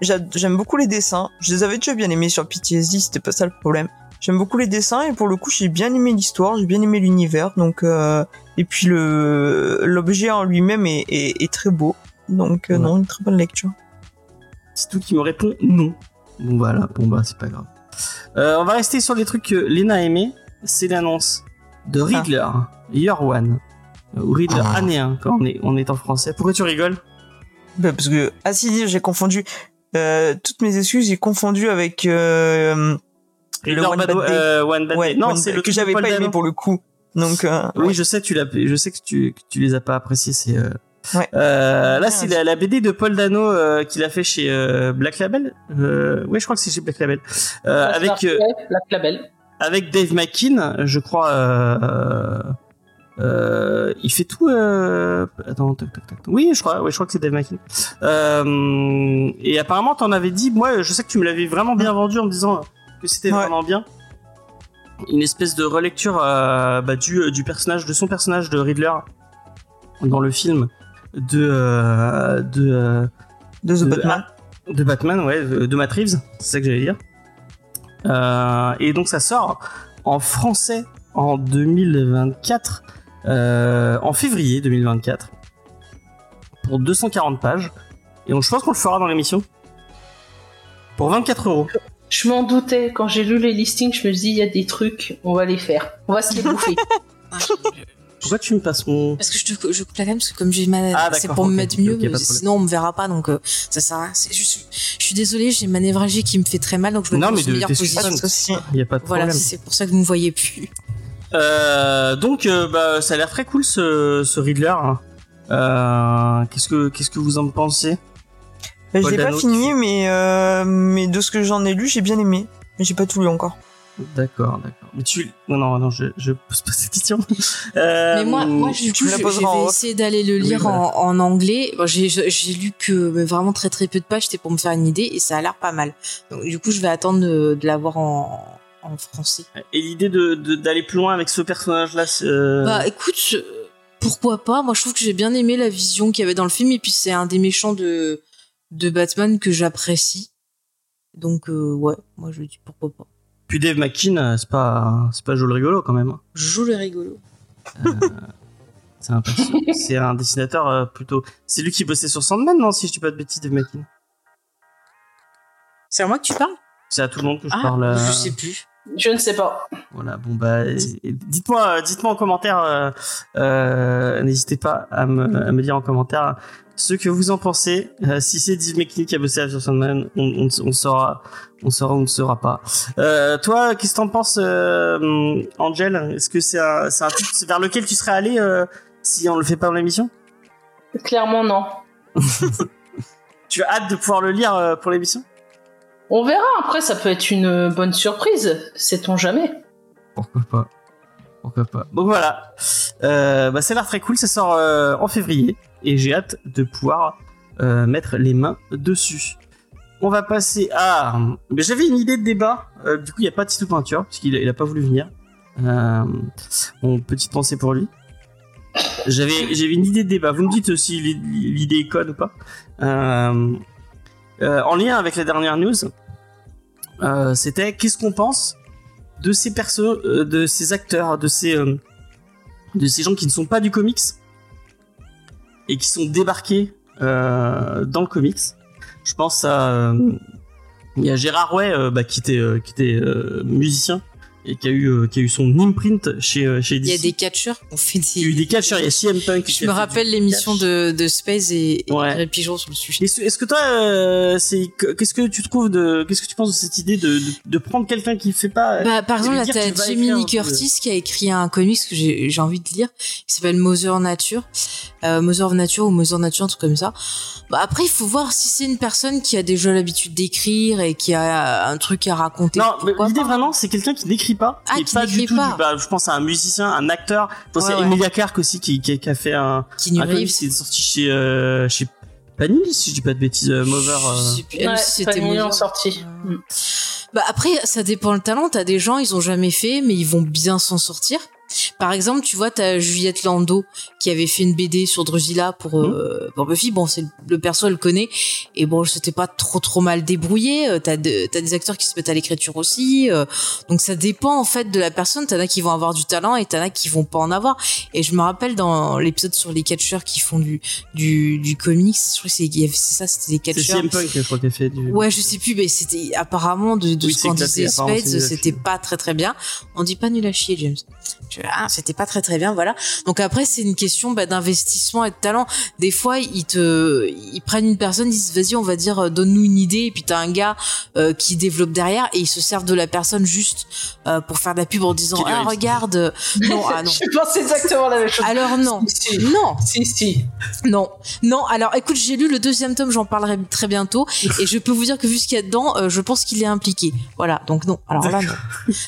J'a- J'aime beaucoup les dessins. Je les avais déjà bien aimés sur PTSD, c'était pas ça le problème. J'aime beaucoup les dessins et pour le coup, j'ai bien aimé l'histoire, j'ai bien aimé l'univers. Donc, euh, et puis le l'objet en lui-même est, est, est très beau. Donc, euh, Ouais. non, une très bonne lecture. C'est tout qui me répond non. Bon voilà, bon bah c'est pas grave. Euh, on va rester sur les trucs que Lena a aimé. C'est l'annonce de Riddler, Year One. Ou Riddler Ah. année 1 quand on est, on est en français. Pourquoi tu rigoles? Bah, parce que ah si j'ai confondu euh, toutes mes excuses j'ai confondu avec euh, Riddler One Bad, Bad Day. euh, One Bad ouais Day. Non, c'est le que j'avais pas aimé Dano. pour le coup donc euh, Oui, ouais. je sais, tu l'as, je sais que tu, que tu les as pas appréciés. C'est euh, Ouais. euh, là, Ouais, c'est ouais. la, la BD de Paul Dano euh, qu'il a fait chez euh, Black Label. Euh, oui, je crois que c'est chez Black Label. Euh, avec euh, la label. avec Dave McKean, je crois. Euh, il fait tout. Euh... Attends, tac, tac, tac. Oui, je crois. Oui, je crois que c'est Dave McKean. Euh, et apparemment, t'en avais dit. Moi, je sais que tu me l'avais vraiment bien vendu en me disant que c'était Ouais. vraiment bien. Une espèce de relecture bah, du, du personnage, de son personnage de Riddler dans le film de de de The de- Batman ah, de Batman, ouais, de Matt Reeves, c'est ça que j'allais dire. Et donc ça sort en français en 2024, euh, en février 2024, pour 240 pages. Et donc, je pense qu'on le fera dans l'émission. Pour 24 euros. Je m'en doutais. Quand j'ai lu les listings, je me suis dit, il y a des trucs, on va les faire. On va se les bouffer. Pourquoi tu me passes mon... Parce que je, te, je coupe la cam parce que comme j'ai ma, Ah, c'est pour me mettre mieux, ok, pas de mais sinon on me verra pas donc euh, ça sert à rien. C'est juste- je suis désolée, j'ai ma névralgie qui me fait très mal donc je me Non, mets de- meilleure position. Il y a pas de Voilà, problème. c'est pour ça que vous me voyez plus. Euh, donc, euh, bah, ça a l'air très cool ce, ce Riddler. Euh, qu'est-ce que qu'est-ce que vous en pensez? Bah, je l'ai pas fini mais euh, mais de ce que j'en ai lu j'ai bien aimé mais j'ai pas tout lu encore D'accord, d'accord. Mais tu... Non, non, non, je, je pose pas cette question. Euh, Mais moi, moi je, je en vais essayer d'aller le Oui, lire voilà. en, en anglais. Bon, j'ai j'ai lu que mais vraiment très très peu de pages, c'était pour me faire une idée et ça a l'air pas mal. Donc du coup, je vais attendre de, de l'avoir en, en français. Et l'idée de de- d'aller plus loin avec ce personnage-là, c'est, euh, Bah écoute, euh, pourquoi pas? Moi je trouve que j'ai bien aimé la vision qu'il y avait dans le film et puis c'est un des méchants de de Batman que j'apprécie. Donc euh, ouais, moi je dis pourquoi pas. puis Dave McKean, euh, c'est pas c'est pas Joel rigolo quand même. Je joue le rigolo. C'est un perso- c'est un dessinateur euh, plutôt. C'est lui qui bossait sur Sandman, non Si je dis pas de bêtises, Dave McKean? C'est à moi que tu parles? C'est à tout le monde que je Ah, parle. euh, je sais plus. Je ne sais pas. Voilà, bon bah, dites-moi, dites-moi en commentaire. Euh, euh, N'hésitez pas à me, à me dire en commentaire ce que vous en pensez. Euh, si c'est Dave McKinney qui a bossé sur Sandman, on, on, on saura, on saura ou on ne saura pas. Euh, toi, qu'est-ce que t'en penses, euh, Angel? Est-ce que c'est un, c'est un truc vers lequel tu serais allé euh, si on le fait pas dans l'émission? Clairement, non. Tu as hâte de pouvoir le lire euh, pour l'émission? On verra. Après, ça peut être une bonne surprise. Sait-on jamais Pourquoi pas Pourquoi pas Donc voilà. Euh, bah, ça a l'air très cool. Ça sort euh, en février et j'ai hâte de pouvoir euh, mettre les mains dessus. On va passer à. Mais j'avais une idée de débat. Euh, du coup, il n'y a pas de Tito Peinture puisqu'il a, il a pas voulu venir. Euh, bon, petite pensée pour lui. J'avais j'avais une idée de débat. Vous me dites si l'idée est conne ou pas. Euh, euh, en lien avec la dernière news, euh, c'était qu'est-ce qu'on pense de ces persos, euh, de ces acteurs, de ces euh, de ces gens qui ne sont pas du comics et qui sont débarqués euh, dans le comics. Je pense à il y a Gérard Way bah, qui était qui était musicien et qui a eu euh, qui a eu son imprint chez euh, chez Il y a DC. des catcheurs qui ont fait des. Il y a eu des catcheurs, il y a CM Punk. Je me rappelle l'émission de, de Space et, et Ouais. Pigeon sur le sujet. Est-ce est-ce que toi, euh, c'est que- qu'est-ce que tu trouves de, qu'est-ce que tu penses de cette idée de, de, de prendre quelqu'un qui fait pas, Bah, par exemple, là, t'as Lee de- Curtis qui a écrit un comics que j'ai j'ai envie de lire, qui s'appelle Mother Nature, euh, Mother of Nature ou Mother Nature, un truc comme ça. Bah, après, il faut voir si c'est une personne qui a déjà l'habitude d'écrire et qui a un truc à raconter. Non, mais l'idée vraiment, c'est quelqu'un qui n'écrit pas, Ah, qui qui pas du tout. pas. Du, bah, je pense à un musicien, un acteur. Je pense Ouais, à ouais. Emilia Clarke aussi qui, qui, qui a fait un, Keanu un comics qui est sorti chez, euh, chez Panini, si je dis pas de bêtises, euh, Mover. Je euh. sais plus, elle, Ouais, c'était Panini en sortie. Bah après, ça dépend le talent. T'as des gens, ils ont jamais fait, mais ils vont bien s'en sortir. Par exemple, tu vois, t'as Juliette Lando qui avait fait une BD sur Drusilla pour, euh, pour Buffy. Bon, c'est le, perso, elle le connaît. Et bon, c'était pas trop trop mal débrouillé. Euh, T'as de, t'as des acteurs qui se mettent à l'écriture aussi. euh, donc ça dépend en fait de la personne. T'en as qui vont avoir du talent et t'en as qui vont pas en avoir. Et je me rappelle dans l'épisode sur les catcheurs qui font du du, du comics, je crois que c'est ça, c'était des catcheurs. Je crois, fait du. Ouais, je sais plus, mais c'était apparemment de, de Oui, ce éclaté, disait Spades, c'était pas très très bien. On dit pas nul à chier, James. Je- ah, c'était pas très très bien, voilà. Donc après, c'est une question bah, d'investissement et de talent. Des fois, ils te, ils prennent une personne, ils disent vas-y, on va dire, euh, donne-nous une idée, et puis t'as un gars euh, qui développe derrière, et ils se servent de la personne juste euh, pour faire de la pub en disant ah regarde, non ah non. Je pense exactement la même chose. Alors non, Si, si. non, Si, si. non, non. Alors, écoute, j'ai lu le deuxième tome, j'en parlerai très bientôt, et je peux vous dire que vu ce qu'il y a dedans, euh, je pense qu'il est impliqué. Voilà, donc non. Alors là, non.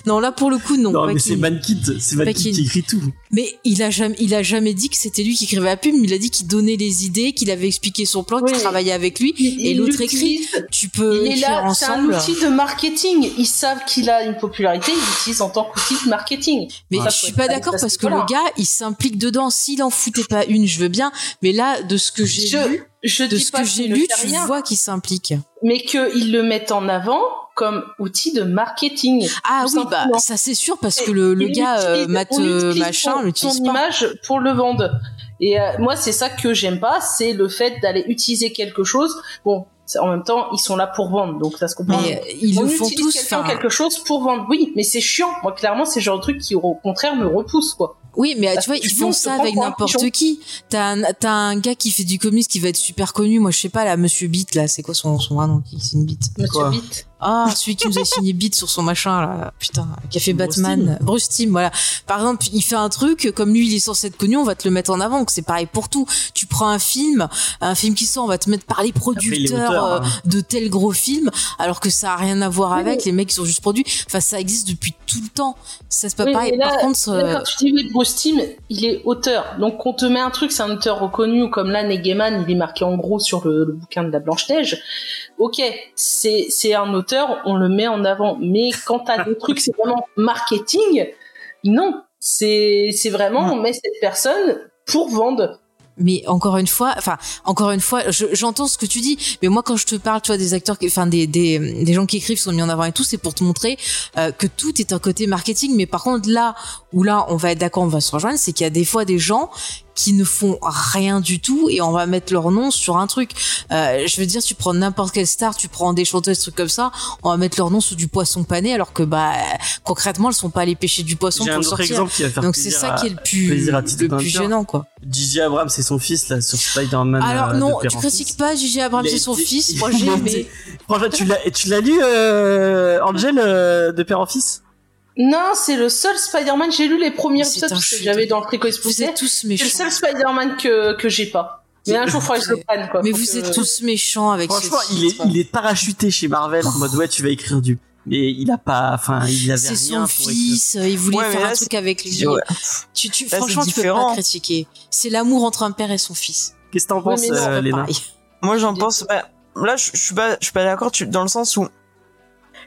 Non, là pour le coup, non. Non, mais c'est Kid, c'est Qu'il- qui écrit tout. Mais il a jamais, il a jamais dit que c'était lui qui écrivait la pub. mais Il a dit qu'il donnait les idées, qu'il avait expliqué son plan, qu'il Oui. travaillait avec lui, et l'autre écrit. Tu peux Il est écrire là, c'est un outil de marketing. Ils savent qu'il a une popularité, ils l'utilisent en tant qu'outil de marketing. Mais Ça, je suis pas d'accord parce que le gars, il s'implique dedans. S'il en foutait pas une, je veux bien. Mais là, de ce que j'ai lu, je de ce que j'ai qu'il lu, tu rien, vois qu'il s'implique. mais qu'ils le mettent en avant comme outil de marketing. Ah oui, bah ça c'est sûr parce que le, le gars euh, Matt euh, machin l'utilise pas. image pour le vendre. Et euh, moi, c'est ça que j'aime pas, c'est le fait d'aller utiliser quelque chose. Bon, en même temps, ils sont là pour vendre, donc ça se comprend. Mais ils on le font tous. quelqu'un quelque chose pour vendre. Oui, mais c'est chiant. Moi, clairement, c'est le genre de truc qui, au contraire, me repousse, quoi. Oui, mais Parce tu vois, ils font ça avec n'importe qui. T'as un, un gars qui fait du comics qui va être super connu. Moi, je sais pas, là, Monsieur Beat, là, c'est quoi son, son vrai nom? C'est une bite. Monsieur Beat. Ah, celui qui nous a signé Beat sur son machin, là. Putain, qui a fait Bruce Batman. Bruce Timm, voilà. Par exemple, il fait un truc, comme lui, il est censé être connu, on va te le mettre en avant. Donc, c'est pareil pour tout. Tu prends un film, un film qui sort, on va te mettre par les Après, producteurs euh, hein. de tel gros film, alors que ça a rien à voir Oui, avec. Les mecs, ils sont juste produits. Enfin, ça existe depuis tout le temps. Ça, c'est pas Oui, pareil. là- Par contre, Là, euh, quand tu dis oui, Bruce Timm, il est auteur. Donc, on te met un truc, c'est un auteur reconnu, comme là, Negeman, il est marqué en gros sur le, le bouquin de la Blanche-Neige. Ok, c'est, c'est un auteur, on le met en avant. Mais quand t'as des trucs, c'est vraiment marketing, non. C'est, c'est vraiment, on met cette personne pour vendre. mais encore une fois, enfin, encore une fois, je- j'entends ce que tu dis, mais moi, quand je te parle, tu vois, des acteurs, qui- enfin, des, des, des gens qui écrivent sont mis en avant et tout, c'est pour te montrer euh, que tout est un côté marketing. Mais par contre, là où là, on va être d'accord, on va se rejoindre, c'est qu'il y a des fois des gens qui ne font rien du tout et on va mettre leur nom sur un truc. Euh, je veux dire, tu prends n'importe quelle star, tu prends des chanteuses, trucs comme ça, on va mettre leur nom sur du poisson pané alors que bah concrètement elles sont pas allées pêcher du poisson pour un le autre sortir. exemple qui va faire Donc c'est ça à- qui est le plus, le plus gênant quoi. J.J. Abrams c'est son fils là sur Spider-Man. Alors euh, non, tu critiques pas Gigi Abrams et son fils, il moi j'ai aimé. Franchement, tu l'as, tu l'as lu, euh, Angel, euh, de père en fils? Non, c'est le seul Spider-Man. J'ai lu les premiers C'est épisodes que j'avais dans le Trico Vous êtes tous C'est méchants. le seul Spider-Man que, que j'ai pas. Mais un jour, il faudrait que je le prenne, quoi. Mais vous que- êtes tous méchants avec Franchement, ce il est, il est parachuté chez Marvel en mode ouais, tu vas écrire du. Mais il a pas, enfin, il avait C'est son fils, euh, il voulait Ouais, faire là, un truc avec lui. Ouais. Tu, tu, Là, c'est franchement, tu peux pas critiquer. C'est l'amour entre un père et son fils. Qu'est-ce que t'en penses, euh, C'est Léna. Moi, j'en pense. bah, là, je, je suis pas, je suis pas d'accord tu- dans le sens où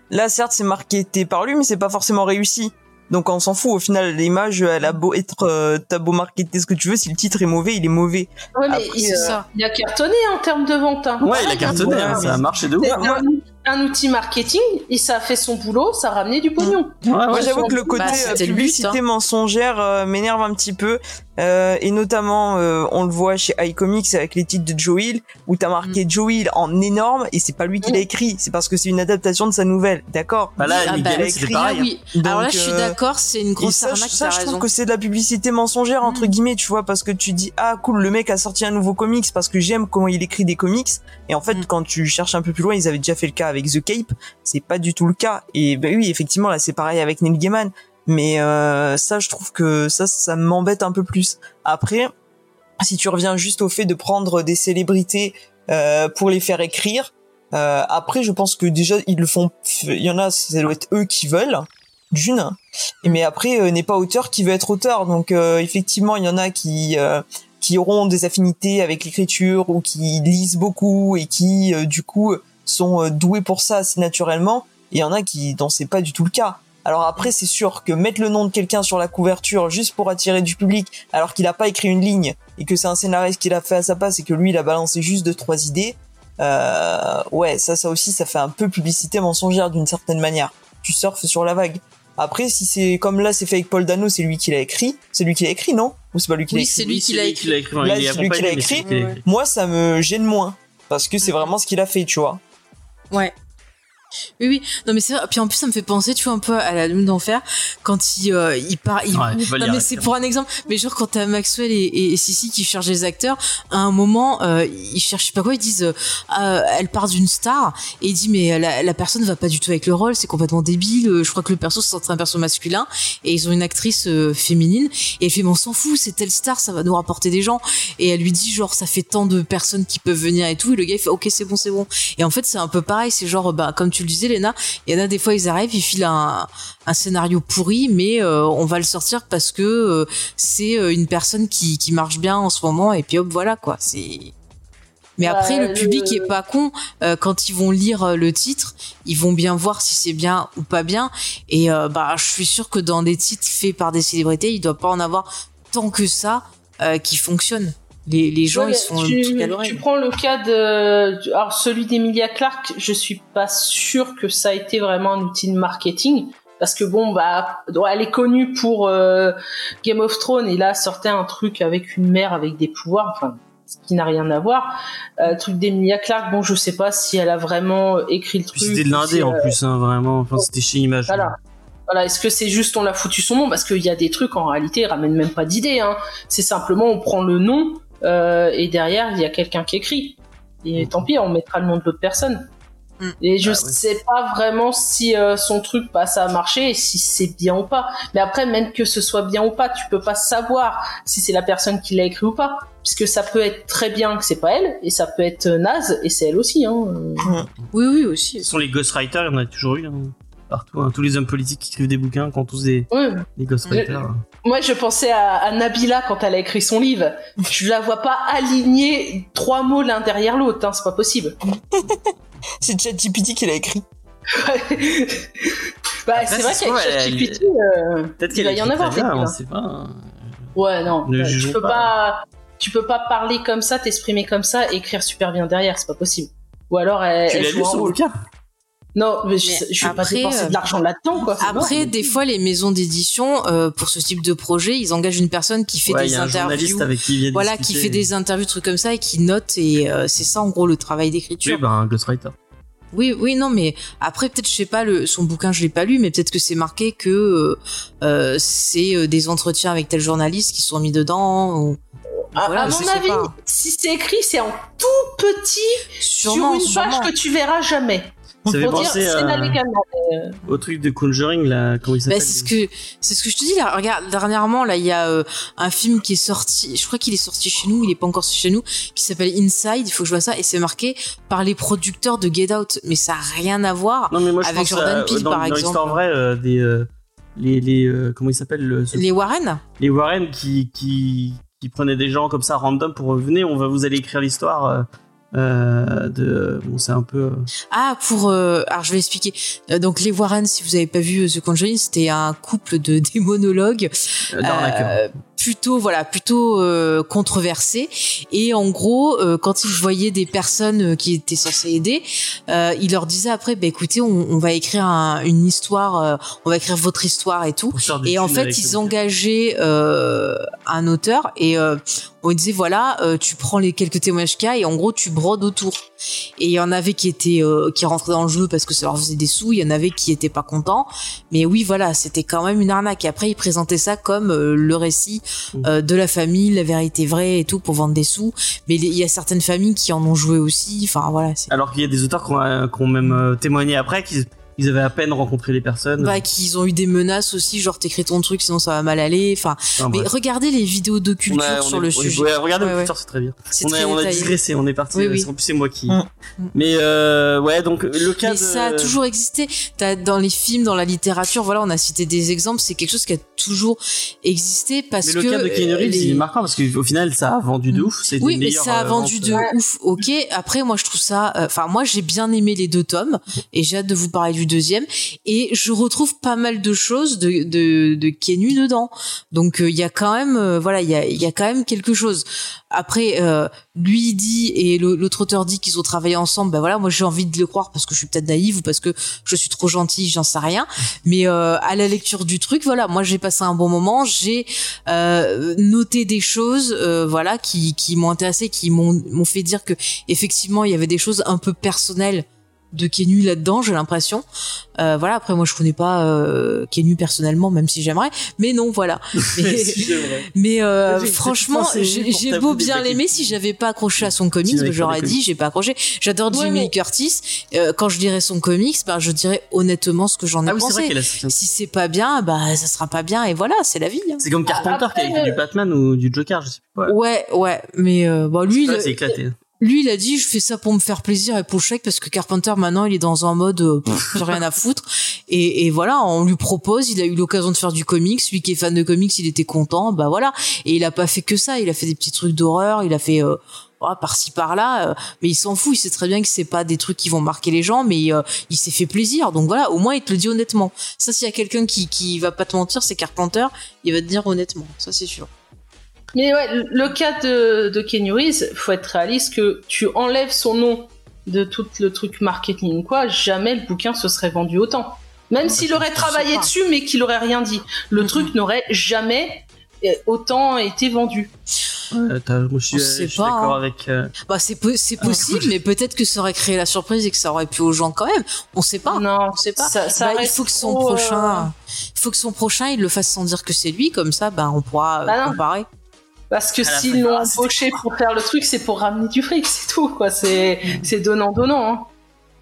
là, certes, c'est marketé par lui, mais c'est pas forcément réussi. Donc, on s'en fout. Au final, l'image, elle a beau être, euh, t'as beau marketer ce que tu veux, si le titre est mauvais, il est mauvais. Ouais, mais Après, il, c'est euh, ça. il a cartonné en termes de vente. Hein. Ouais, il a cartonné, Ouais, hein, ça a marché de ouf. Hein. un, un outil marketing et ça a fait son boulot, ça a ramené du pognon. Ouais, Moi, ouais. j'avoue que le côté Bah, euh, but, publicité hein. mensongère euh, m'énerve un petit peu. Euh, et notamment, euh, on le voit chez iComics avec les titres de Joe Hill, où t'as marqué Joe Hill en énorme, et c'est pas lui qui l'a écrit, c'est parce que c'est une adaptation de sa nouvelle, d'accord? Bah là, ah bah, écrit, pareil. Ah oui. Donc, Alors là, je suis euh, d'accord, c'est une grosse ça, arnaque, je- ça je trouve que c'est de la publicité mensongère entre Mm. guillemets, tu vois, parce que tu dis ah cool, le mec a sorti un nouveau comics parce que j'aime comment il écrit des comics. Et en fait, Mm. quand tu cherches un peu plus loin, ils avaient déjà fait le cas avec The Cape. C'est pas du tout le cas. Et ben oui, effectivement, là c'est pareil avec Neil Gaiman. Mais euh, ça, je trouve que ça, ça m'embête un peu plus. Après, si tu reviens juste au fait de prendre des célébrités euh, pour les faire écrire, euh, après, je pense que déjà ils le font. Il y en a, ça doit être eux qui veulent d'une. Mais après, euh, n'est pas auteur qui veut être auteur. Donc euh, effectivement, il y en a qui euh, qui auront des affinités avec l'écriture ou qui lisent beaucoup et qui du coup sont doués pour ça assez naturellement. Et il y en a qui dont c'est pas du tout le cas. Alors après, c'est sûr que mettre le nom de quelqu'un sur la couverture juste pour attirer du public, alors qu'il a pas écrit une ligne et que c'est un scénariste qui l'a fait à sa place et que lui il a balancé juste deux trois idées, euh, ouais, ça, ça aussi, ça fait un peu publicité mensongère d'une certaine manière. Tu surfes sur la vague. Après, si c'est comme là, c'est fait avec Paul Dano, c'est lui qui l'a écrit. C'est lui qui l'a écrit, non? Ou c'est pas lui qui l'a Oui, écrit? c'est lui Oui, qui l'a lui écrit. l'a écrit. Là, il est c'est lui qui l'a accompagné, mais c'est écrit. lui qui l'a écrit. Moi, ça me gêne moins parce que c'est Mhm. vraiment ce qu'il a fait, tu vois. Ouais. Oui, oui. Non, mais c'est vrai. Puis en plus, ça me fait penser, tu vois, un peu à la lune d'enfer quand il, euh, il part. Il... Ouais, non, mais c'est pour un exemple. Mais genre, quand t'as Maxwell et, et, et Sissi qui cherchent des acteurs, à un moment, euh, ils cherchent, je sais pas quoi, ils disent, euh, euh, elle part d'une star, et il dit, mais la, la personne va pas du tout avec le rôle, c'est complètement débile. euh, Je crois que le perso, c'est un perso masculin, et ils ont une actrice euh, féminine, et elle fait, mais on s'en fout, c'est telle star, ça va nous rapporter des gens. Et elle lui dit, genre, ça fait tant de personnes qui peuvent venir et tout, et le gars, il fait, ok, c'est bon, c'est bon. Et en fait, c'est un peu pareil, c'est genre, bah, comme tu le disais, Léna, il y en a des fois, ils arrivent, ils filent un, un scénario pourri, mais euh, on va le sortir parce que euh, c'est euh, une personne qui, qui marche bien en ce moment, et puis hop, voilà quoi. C'est. Mais Bah, après, le le- public est pas con. euh, quand ils vont lire le titre, ils vont bien voir si c'est bien ou pas bien. Et euh, bah, je suis sûre que dans des titres faits par des célébrités, il doit pas en avoir tant que ça qui fonctionnent. Les, les gens, Ouais, ils sont tu, le truc à tu prends le cas de, alors celui d'Emilia Clarke, je suis pas sûre que ça a été vraiment un outil de marketing. Parce que bon, bah, elle est connue pour euh, Game of Thrones et là sortait un truc avec une mère avec des pouvoirs, enfin, ce qui n'a rien à voir. Euh, le truc d'Emilia Clarke, bon, je sais pas si elle a vraiment écrit le truc. c'était de l'indé si, en euh, plus, hein, vraiment. Enfin, c'était chez Image. Voilà. Voilà, est-ce que c'est juste on l'a foutu son nom? Parce qu'il y a des trucs en réalité, ils ramènent même pas d'idée. Hein. C'est simplement on prend le nom euh, et derrière il y a quelqu'un qui écrit. Et tant pis, on mettra le nom de l'autre personne. Mm. Et je ouais. sais pas vraiment si euh, son truc ça a marché et si c'est bien ou pas. Mais après, même que ce soit bien ou pas, tu peux pas savoir si c'est la personne qui l'a écrit ou pas. Puisque ça peut être très bien que c'est pas elle, et ça peut être naze, et c'est elle aussi. Hein. Oui, oui, aussi. Ce sont les ghostwriters, il y en a toujours eu. hein. Partout, hein. tous les hommes politiques qui écrivent des bouquins, qui ont tous des, Ouais. des ghostwriters. Moi, je pensais à, à Nabila quand elle a écrit son livre. Je la vois pas aligner trois mots l'un derrière l'autre, hein, c'est pas possible. C'est ChatGPT qui l'a écrit. bah, c'est vrai qu'avec ChatGPT, euh, Peut-être il qu'elle va y en avoir bien, on sait pas. hein. Ouais, non, Ne euh, tu jugeons peux pas. pas. tu peux pas parler comme ça, t'exprimer comme ça, écrire super bien derrière, c'est pas possible. Ou alors elle, Tu elle l'as joue lu son bouquin? Non, mais je, Mais je vais pas après, dépenser euh, de l'argent là-dedans, quoi. Après, des fois, les maisons d'édition, euh, pour ce type de projet, ils engagent une personne qui fait Ouais, des a un journaliste interviews. avec qui vient Voilà, qui fait des interviews, trucs comme ça, et qui note, et euh, c'est ça en gros le travail d'écriture. Oui, bah, un ghostwriter. Oui, oui, non, mais après peut-être je sais pas le son bouquin, je l'ai pas lu, mais peut-être que c'est marqué que euh, euh, c'est euh, des entretiens avec tel journaliste qui sont mis dedans. Ou... À, voilà, à mon avis, pas. si c'est écrit, c'est en tout petit Sûrement, sur une sûrement. page que tu verras jamais. Ça fait dire, à- euh, au truc de Conjuring, là, comment il Bah, s'appelle c'est ce que c'est ce que je te dis là. Regarde, dernièrement là, il y a euh, un film qui est sorti. Je crois qu'il est sorti chez nous. Il est pas encore sorti chez nous. Qui s'appelle Inside. Il faut que je vois ça. Et c'est marqué par les producteurs de Get Out. Mais ça a rien à voir. Non, mais moi, je Avec pense Jordan à- Peele, dans, par dans exemple. l'histoire vraie, euh, des, euh, les, les, euh, comment il s'appelle Les Warren. les Warren qui, qui, qui prenaient des gens comme ça random pour revenir, on va vous allez écrire l'histoire euh, euh, de, bon, c'est un peu, euh, Ah, pour euh, alors je vais expliquer. Euh, donc les Warren, si vous avez pas vu euh, The Conjuring, c'était un couple de démonologues euh, euh, plutôt voilà plutôt euh, controversé. Et en gros euh, quand ils voyaient des personnes euh, qui étaient censées aider euh, ils leur disaient après bah écoutez on, on va écrire un- une histoire euh, on va écrire votre histoire et tout. Et en fait ils engageaient euh, un auteur et euh, on disait voilà euh, tu prends les quelques témoignages qu'il y a et en gros tu brodes autour. Et il y en avait qui étaient euh, qui rentraient dans le jeu parce que ça leur faisait des sous il y en avait qui étaient pas contents. Mais oui voilà c'était quand même une arnaque. Et après ils présentaient ça comme le récit euh, de la famille la vérité vraie et tout pour vendre des sous. Mais il y a certaines familles qui en ont joué aussi. Enfin voilà Alors qu'il y a des auteurs qui ont, euh, qui même euh, témoigné après qu'ils ils avaient à peine rencontré les personnes. bah, qu'ils ont eu des menaces aussi genre t'écris ton truc sinon ça va mal aller enfin Enfin, mais bref. regardez les vidéos de On culture a- on sur est- le sujet ouais, regardez Ouais, au ouais. Culture, c'est très bien. On, très est, on a digressé, on est parti. Oui, oui. En plus, c'est moi qui. Mm. Mais euh, ouais, donc le cas Mais de. ça a toujours existé. T'as dans les films, dans la littérature, voilà, on a cité des exemples. C'est quelque chose qui a toujours existé parce Mais que le cas de Keanu euh, Reeves, les- il est marquant parce qu'au final, ça a vendu de Mm. ouf. C'est Oui, mais ça a euh, vendu de ouf. Ok. Après, moi, je trouve ça. euh, Enfin, moi, j'ai bien aimé les deux tomes et j'ai hâte de vous parler du deuxième. Et je retrouve pas mal de choses de de, de Kenu dedans. Donc, euh, il y a quand même, euh, voilà, il y a il y a quand même quelque chose. Après, euh, lui dit et l'autre auteur dit qu'ils ont travaillé ensemble. Ben voilà, moi j'ai envie de le croire parce que je suis peut-être naïve ou parce que je suis trop gentille, j'en sais rien. Mais à la lecture du truc, voilà, moi j'ai passé un bon moment. J'ai noté des choses, voilà, qui qui m'ont intéressé, qui m'ont fait dire que effectivement il y avait des choses un peu personnelles de Kenu là-dedans, j'ai l'impression. Euh, voilà, après moi je connais pas euh, Kenu personnellement, même si j'aimerais, mais non, voilà. Mais, Si, euh, franchement, j'ai beau bien l'aimer, si j'avais pas accroché à son comics, pas j'aurais dit j'ai pas accroché. J'adore Ouais, Jimmy mais- Curtis. Euh, quand je lirai son comics, ben je dirais honnêtement ce que j'en ai Ah oui, pensé. vrai a Si c'est pas bien, bah ça sera pas bien et voilà, c'est la vie. hein. C'est comme Carpenter qui a écrit du Batman ou du Joker, je sais plus. Ouais. Ouais, ouais, mais euh, bon lui, il- c'est éclaté. Lui il a dit je fais ça pour me faire plaisir et pour chèque parce que Carpenter maintenant il est dans un mode euh, rien à foutre. Et, et voilà on lui propose il a eu l'occasion de faire du comics. Lui qui est fan de comics il était content bah voilà. Et il a pas fait que ça. Il a fait des petits trucs d'horreur il a fait euh, ouais, par-ci par-là. Euh, mais il s'en fout il sait très bien que c'est pas des trucs qui vont marquer les gens mais euh, il s'est fait plaisir. Donc voilà au moins il te le dit honnêtement. Ça s'il y a quelqu'un qui qui va pas te mentir c'est Carpenter il va te dire honnêtement. Ça c'est sûr Mais ouais, le- cas de, de Kenny Reeves, faut être réaliste que tu enlèves son nom de tout le truc marketing ou quoi, jamais le bouquin se serait vendu autant. Même s'il aurait travaillé dessus, mais qu'il aurait rien dit. Le Mhm. truc n'aurait jamais euh, autant été vendu. Je suis, euh, sait je suis d'accord hein. avec. euh, Bah c'est po- c'est possible, mais peut-être que ça aurait créé la surprise et que ça aurait pu aux gens quand même. On sait pas. non, On sait pas. Ça, ça Bah, il faut que son trop, euh, prochain, il faut que son prochain, il le fasse sans dire que c'est lui, comme ça, bah on pourra euh, Bah non. Parce que s'ils l'ont ah, embauché pour faire le truc, c'est pour ramener du fric, c'est tout, quoi. C'est, c'est donnant-donnant, hein.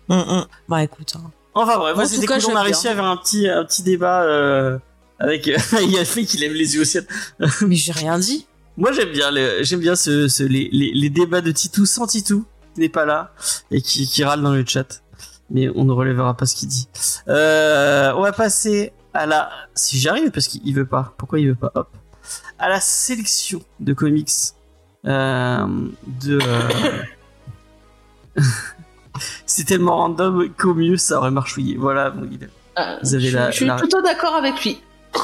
Mm, mm. Bah écoute, hein. Enfin bref, tout c'était cool. On a réussi à faire un petit, un petit débat euh, avec. Il y a le fait qu'il lève les yeux au ciel. mais j'ai rien dit. Moi j'aime bien, le- j'aime bien ce, ce- les, les, les débats de Titou sans Titou qui n'est pas là et qui, qui râle dans le chat. Mais on ne relèvera pas ce qu'il dit. Euh, on va passer à la. Si j'arrive parce qu'il veut pas. Pourquoi il veut pas? Hop. À la sélection de comics euh, de. euh, C'est tellement random qu'au mieux ça aurait marchouillé. Voilà, bon, il Euh, Vous avez je, la- je suis la- plutôt d'accord avec lui.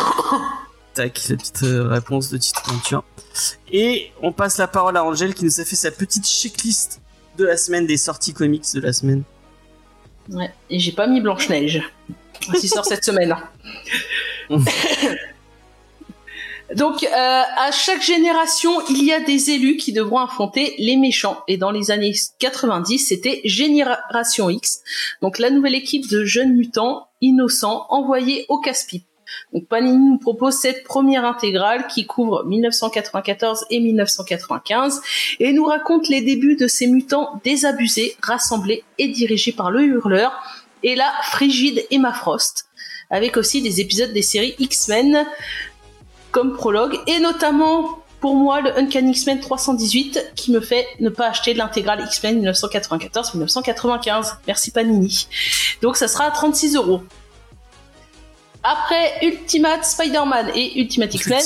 Tac, la petite euh, réponse de titre pointure. Et on passe la parole à Angèle qui nous a fait sa petite checklist de la semaine des sorties comics de la semaine. Ouais, et j'ai pas mis Blanche-Neige. Qui sort cette semaine. Donc, euh, à chaque génération, il y a des élus qui devront affronter les méchants. Et dans les années 90, c'était Génération X, donc la nouvelle équipe de jeunes mutants innocents envoyés au casse-pipe. Donc Panini nous propose cette première intégrale qui couvre 1994 et 1995 et nous raconte les débuts de ces mutants désabusés, rassemblés et dirigés par le hurleur et la frigide Emma Frost, avec aussi des épisodes des séries X-Men comme prologue et notamment pour moi le Uncanny X-Men 318 qui me fait ne pas acheter l'intégrale X-Men 1994-1995. Merci Panini. Donc ça sera à 36 euros. Après Ultimate Spider-Man et Ultimate X-Men,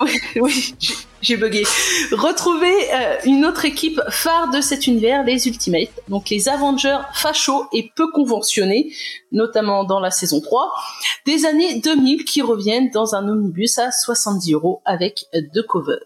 oui, j'ai- j'ai bugué. Retrouver euh, une autre équipe phare de cet univers, les Ultimates, donc les Avengers fachos et peu conventionnés, notamment dans la saison 3, des années 2000 qui reviennent dans un omnibus à 70 euros avec deux covers.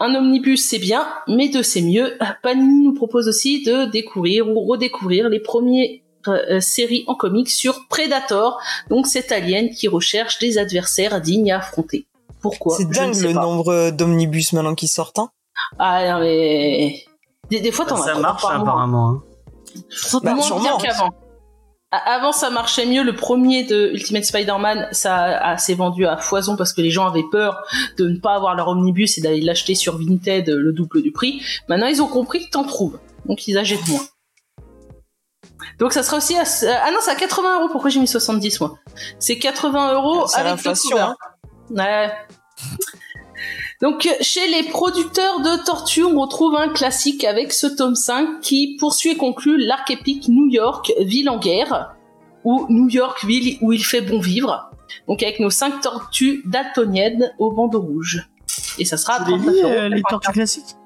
Un omnibus c'est bien, mais deux c'est mieux. Panini nous propose aussi de découvrir ou redécouvrir les premiers euh, séries en comics sur Predator, donc cet alien qui recherche des adversaires dignes à affronter. Pourquoi? C'est dingue le pas. nombre d'omnibus maintenant qui sortent. hein. Ah non mais des, des fois t'en as Ça marche par apparemment. hein. Bah, moins sûrement. bien qu'avant. A- Avant, ça marchait mieux. Le premier de Ultimate Spider-Man, ça s'est vendu à foison parce que les gens avaient peur de ne pas avoir leur omnibus et d'aller l'acheter sur Vinted euh, le double du prix. Maintenant, ils ont compris que t'en trouves. Donc, ils achètent moins. Donc, ça sera aussi à... Ah non, c'est à 80 euros. Pourquoi j'ai mis 70, moi? C'est 80 euros avec deux l'inflation, couverts. Ouais. Donc, chez les producteurs de Tortue, on retrouve un classique avec ce tome 5 qui poursuit et conclut l'arc épique New York, ville en guerre, ou New York, ville où il fait bon vivre. Donc, avec nos 5 tortues daltoniennes au bandeau rouge. Et ça sera à Tu les 39 lis, euros. euh, les tortues classiques?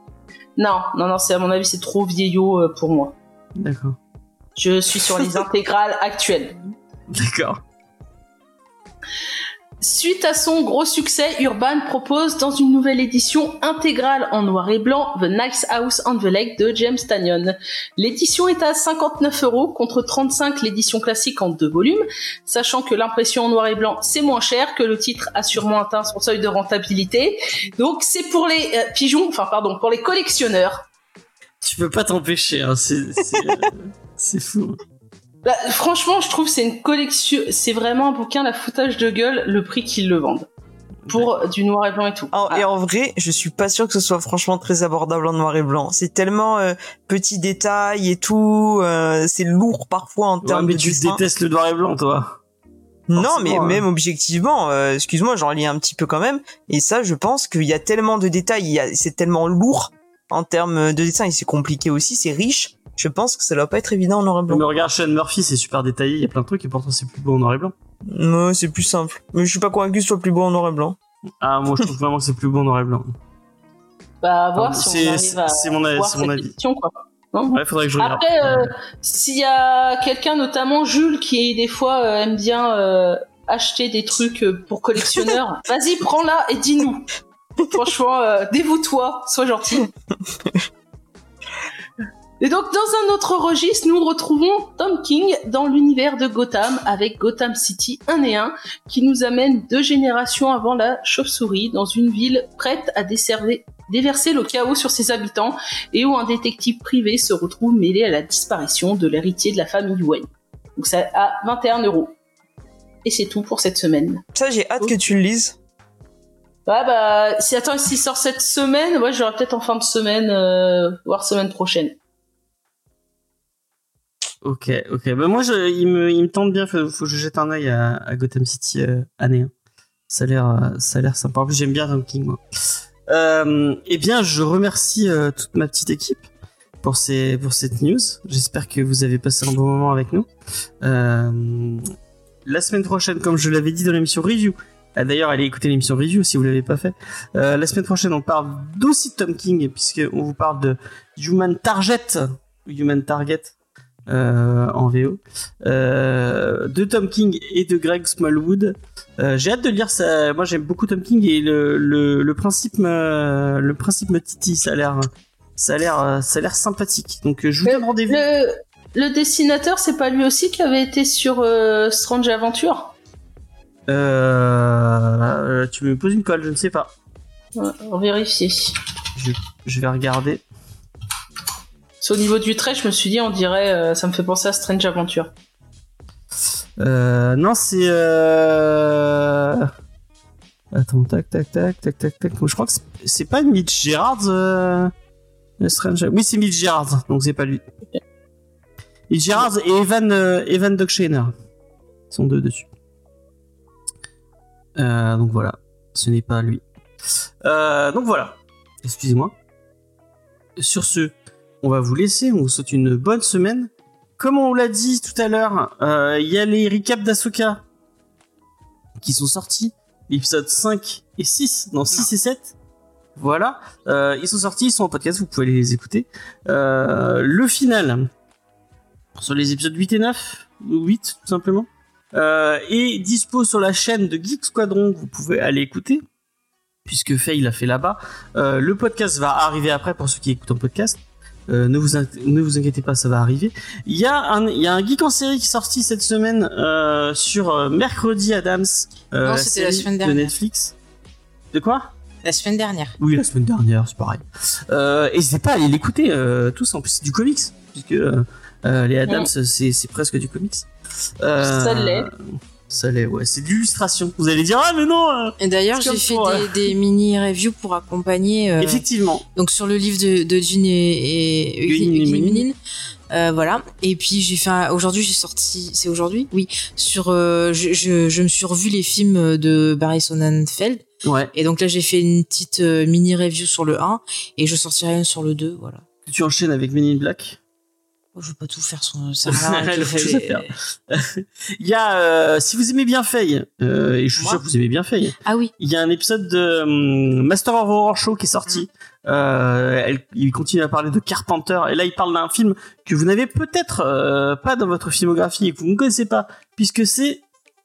Non, non, non, c'est à mon avis, c'est trop vieillot euh, pour moi. D'accord. Je suis sur les intégrales actuelles. D'accord. Suite à son gros succès, Urban propose dans une nouvelle édition intégrale en noir et blanc The Nice House on the Lake de James Tanyon. L'édition est à 59 euros contre 35 l'édition classique en deux volumes, sachant que l'impression en noir et blanc c'est moins cher, que le titre a sûrement atteint son seuil de rentabilité. Donc c'est pour les euh, pigeons, enfin pardon, pour les collectionneurs. Tu peux pas t'empêcher, hein. c'est c'est, fou. Bah, franchement, je trouve que c'est une collection, c'est vraiment un bouquin la foutage de gueule le prix qu'ils le vendent. Pour du noir et blanc et tout. Ah. Et en vrai, je suis pas sûr que ce soit franchement très abordable en noir et blanc. C'est tellement euh, petits détails et tout. euh, c'est lourd parfois en Ouais, termes mais de tu dessin. détestes le noir et blanc, toi. Non, mais hein. même objectivement, euh, excuse-moi, j'en lis un petit peu quand même. Et ça, je pense qu'il y a tellement de détails, c'est tellement lourd en termes de dessin et c'est compliqué aussi, c'est riche. Je pense que ça doit pas être évident en noir et blanc. Mais regarde Sean Murphy, c'est super détaillé, il y a plein de trucs et pourtant c'est plus beau en noir et blanc. Ouais, c'est plus simple. Mais je suis pas convaincu que ce soit plus beau en noir et blanc. Ah, moi je trouve vraiment que c'est plus beau en noir et blanc. Bah, à voir si c'est- on arrive à c'est mon avis- voir c'est mon avis. quoi. Non Ouais, faudrait que je regarde. Après, euh, s'il y a quelqu'un, notamment Jules, qui des fois euh, aime bien euh, acheter des trucs pour collectionneurs, vas-y, prends-la et dis-nous. Franchement, euh, dévoue-toi, sois gentil. Et donc, dans un autre registre, nous retrouvons Tom King dans l'univers de Gotham avec Gotham City 1 et 1 qui nous amène deux générations avant la chauve-souris dans une ville prête à desserver- déverser le chaos sur ses habitants et où un détective privé se retrouve mêlé à la disparition de l'héritier de la famille Wayne. Donc c'est à 21 euros. Et c'est tout pour cette semaine. Ça, j'ai hâte que tu le lises. Ouais bah si attends s'il sort cette semaine, moi j'aurai peut-être en fin de semaine, euh, voire semaine prochaine. Ok, ok. Bah moi, il, me, il me tente bien. Faut, faut que je jette un œil à, à Gotham City euh, année 1. Ça a l'air, euh, ça a l'air sympa. En plus, j'aime bien Tom King, moi. Euh, eh bien, je remercie euh, toute ma petite équipe pour ces, pour cette news. J'espère que vous avez passé un bon moment avec nous. La semaine prochaine, comme je l'avais dit dans l'émission review. ah, D'ailleurs, allez écouter l'émission review si vous l'avez pas fait. La semaine prochaine, on parle d'aussi Tom King puisque on vous parle de Human Target, Human Target euh, en VO, euh, de Tom King et de Greg Smallwood. Euh, j'ai hâte de lire ça. Moi, j'aime beaucoup Tom King et le, le, le principe me, le principe me titille. Ça a l'air, ça a l'air, ça a l'air sympathique. Donc, je vous donne rendez-vous. Le, Le dessinateur, c'est pas lui aussi qui avait été sur Strange Adventure tu me poses une colle, je ne sais pas. Ouais, On vérifie. Je vais regarder. C'est au niveau du trait, je me suis dit, on dirait, euh, ça me fait penser à Strange Adventure. Euh, non, c'est. Euh... Attends, tac, tac, tac, tac, tac, tac. Je crois que c'est- pas Mitch Gerrard. Euh... Strange... Oui, c'est Mitch Gerrard, donc c'est pas lui. Mitch Gerrard et Evan, euh, Evan Dockshainer. Ils sont deux dessus. Euh, donc voilà, ce n'est pas lui. Euh, donc voilà, excusez-moi. Sur ce, on va vous laisser. On vous souhaite une bonne semaine. Comme on l'a dit tout à l'heure, euh, il y a les recaps d'Asoka qui sont sortis, épisodes 5 et 6, non 6 et 7. Voilà, Euh, ils sont sortis, ils sont en podcast, vous pouvez les écouter. Euh, le final, sur les épisodes 8 et 9, ou 8 tout simplement, euh, est dispo sur la chaîne de Geek Squadron que vous pouvez aller écouter, puisque Faye l'a fait là-bas. Euh, le podcast va arriver après pour ceux qui écoutent en podcast. Euh, ne, vous in- ne vous inquiétez pas, ça va arriver. Il y a un, il y a un geek en série qui est sorti cette semaine euh, sur euh, Mercredi Adams. euh, Non, c'était la semaine de dernière. Netflix. De quoi? La semaine dernière. Oui, la semaine dernière, c'est pareil. Euh, N'hésitez pas à aller l'écouter tous. En plus, c'est du comics, puisque les Adams, c'est c'est presque du comics. Ça l'est. Ça l'est, ouais. C'est de l'illustration. Vous allez dire ah mais non. euh, Et d'ailleurs, j'ai fait pour, des, euh, des mini reviews pour accompagner. euh, Effectivement. donc sur le livre de, de Jean et, et voilà. Et puis j'ai fait aujourd'hui j'ai sorti c'est aujourd'hui? Oui sur je, je, je me suis revu les films de Barry Sonnenfeld Ouais. et donc là j'ai fait une petite mini review sur le 1 et je sortirai une sur le 2 voilà. Tu enchaînes avec Men in Black? Oh, je veux pas tout faire son ça. Il y a, euh, si vous aimez bien Faye, euh, et je suis Moi sûr que vous aimez bien Faye, Ah oui. il y a un épisode de hum, Master of Horror Show qui est sorti. Euh, elle- il continue à parler de Carpenter et là il parle d'un film que vous n'avez peut-être euh, pas dans votre filmographie et que vous ne connaissez pas puisque c'est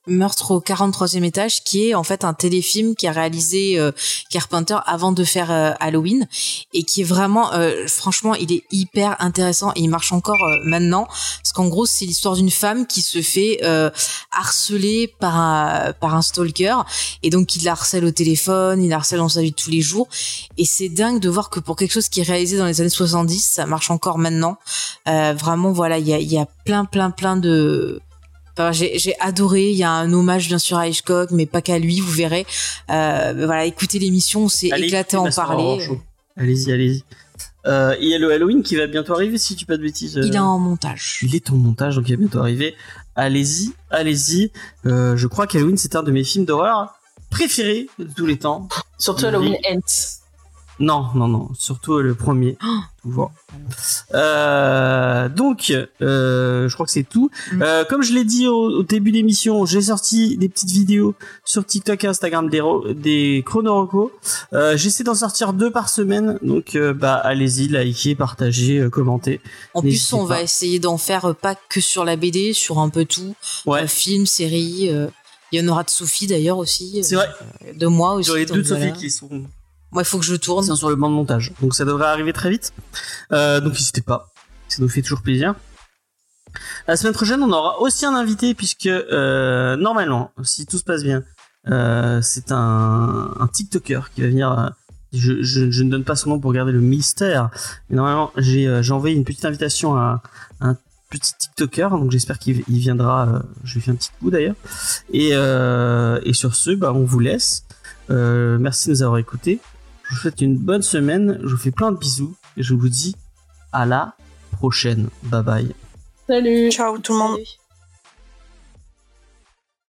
Meurtre au 43e étage, qui est en fait un téléfilm qui a réalisé euh, Carpenter avant de faire euh, Halloween et qui est vraiment, euh, franchement, il est hyper intéressant et il marche encore euh, maintenant parce qu'en gros c'est l'histoire d'une femme qui se fait euh, harceler par un par un stalker et donc il la harcèle au téléphone, il la harcèle dans sa vie de tous les jours et c'est dingue de voir que pour quelque chose qui est réalisé dans les années 70, ça marche encore maintenant. Euh, vraiment, voilà, il y a, y a plein, plein, plein de Enfin, j'ai j'ai adoré. Il y a un hommage bien sûr à Hitchcock, mais pas qu'à lui. Vous verrez. Euh, voilà, écoutez l'émission, on s'est Allez, éclaté à en parler. Allez-y, allez-y. Euh, il y a le Halloween qui va bientôt arriver si tu dis pas de bêtises. Il est euh, en montage. Il est en montage, donc il va bientôt arriver. Allez-y, allez-y. Euh, je crois qu'Halloween, c'est un de mes films d'horreur préférés de tous les temps. Surtout. Halloween Ends. Non, non, non. Surtout le premier. Toujours. Euh, donc, euh, je crois que c'est tout. Mm. Euh, comme je l'ai dit au, au début de l'émission, j'ai sorti des petites vidéos sur TikTok et Instagram des, des chronorocos. J'essaie d'en sortir deux par semaine. Donc, bah, allez-y, likez, partagez, commentez. En plus, on pas. va essayer d'en faire pas que sur la BD, sur un peu tout. Ouais. Euh, film, série. euh, Il y en aura de Sophie d'ailleurs aussi. C'est vrai. De moi aussi. Sur les deux de Sophie voilà. qui sont Moi, il faut que je tourne. sont sur le banc de montage. Donc ça devrait arriver très vite. Euh, donc n'hésitez pas. Ça nous fait toujours plaisir. La semaine prochaine, on aura aussi un invité puisque euh, normalement, si tout se passe bien, euh, c'est un, TikToker qui va venir. je, ne donne pas son nom pour garder le mystère. Mais normalement, j'ai envoyé une petite invitation à, un petit TikToker. Donc j'espère qu'il il viendra. je lui fais un petit coup d'ailleurs. Et, sur ce, bah, on vous laisse. Merci de nous avoir écoutés. Je vous souhaite une bonne semaine. Je vous fais plein de bisous. Et je vous dis à la prochaine. Bye bye. Salut. Ciao tout le monde. Salut.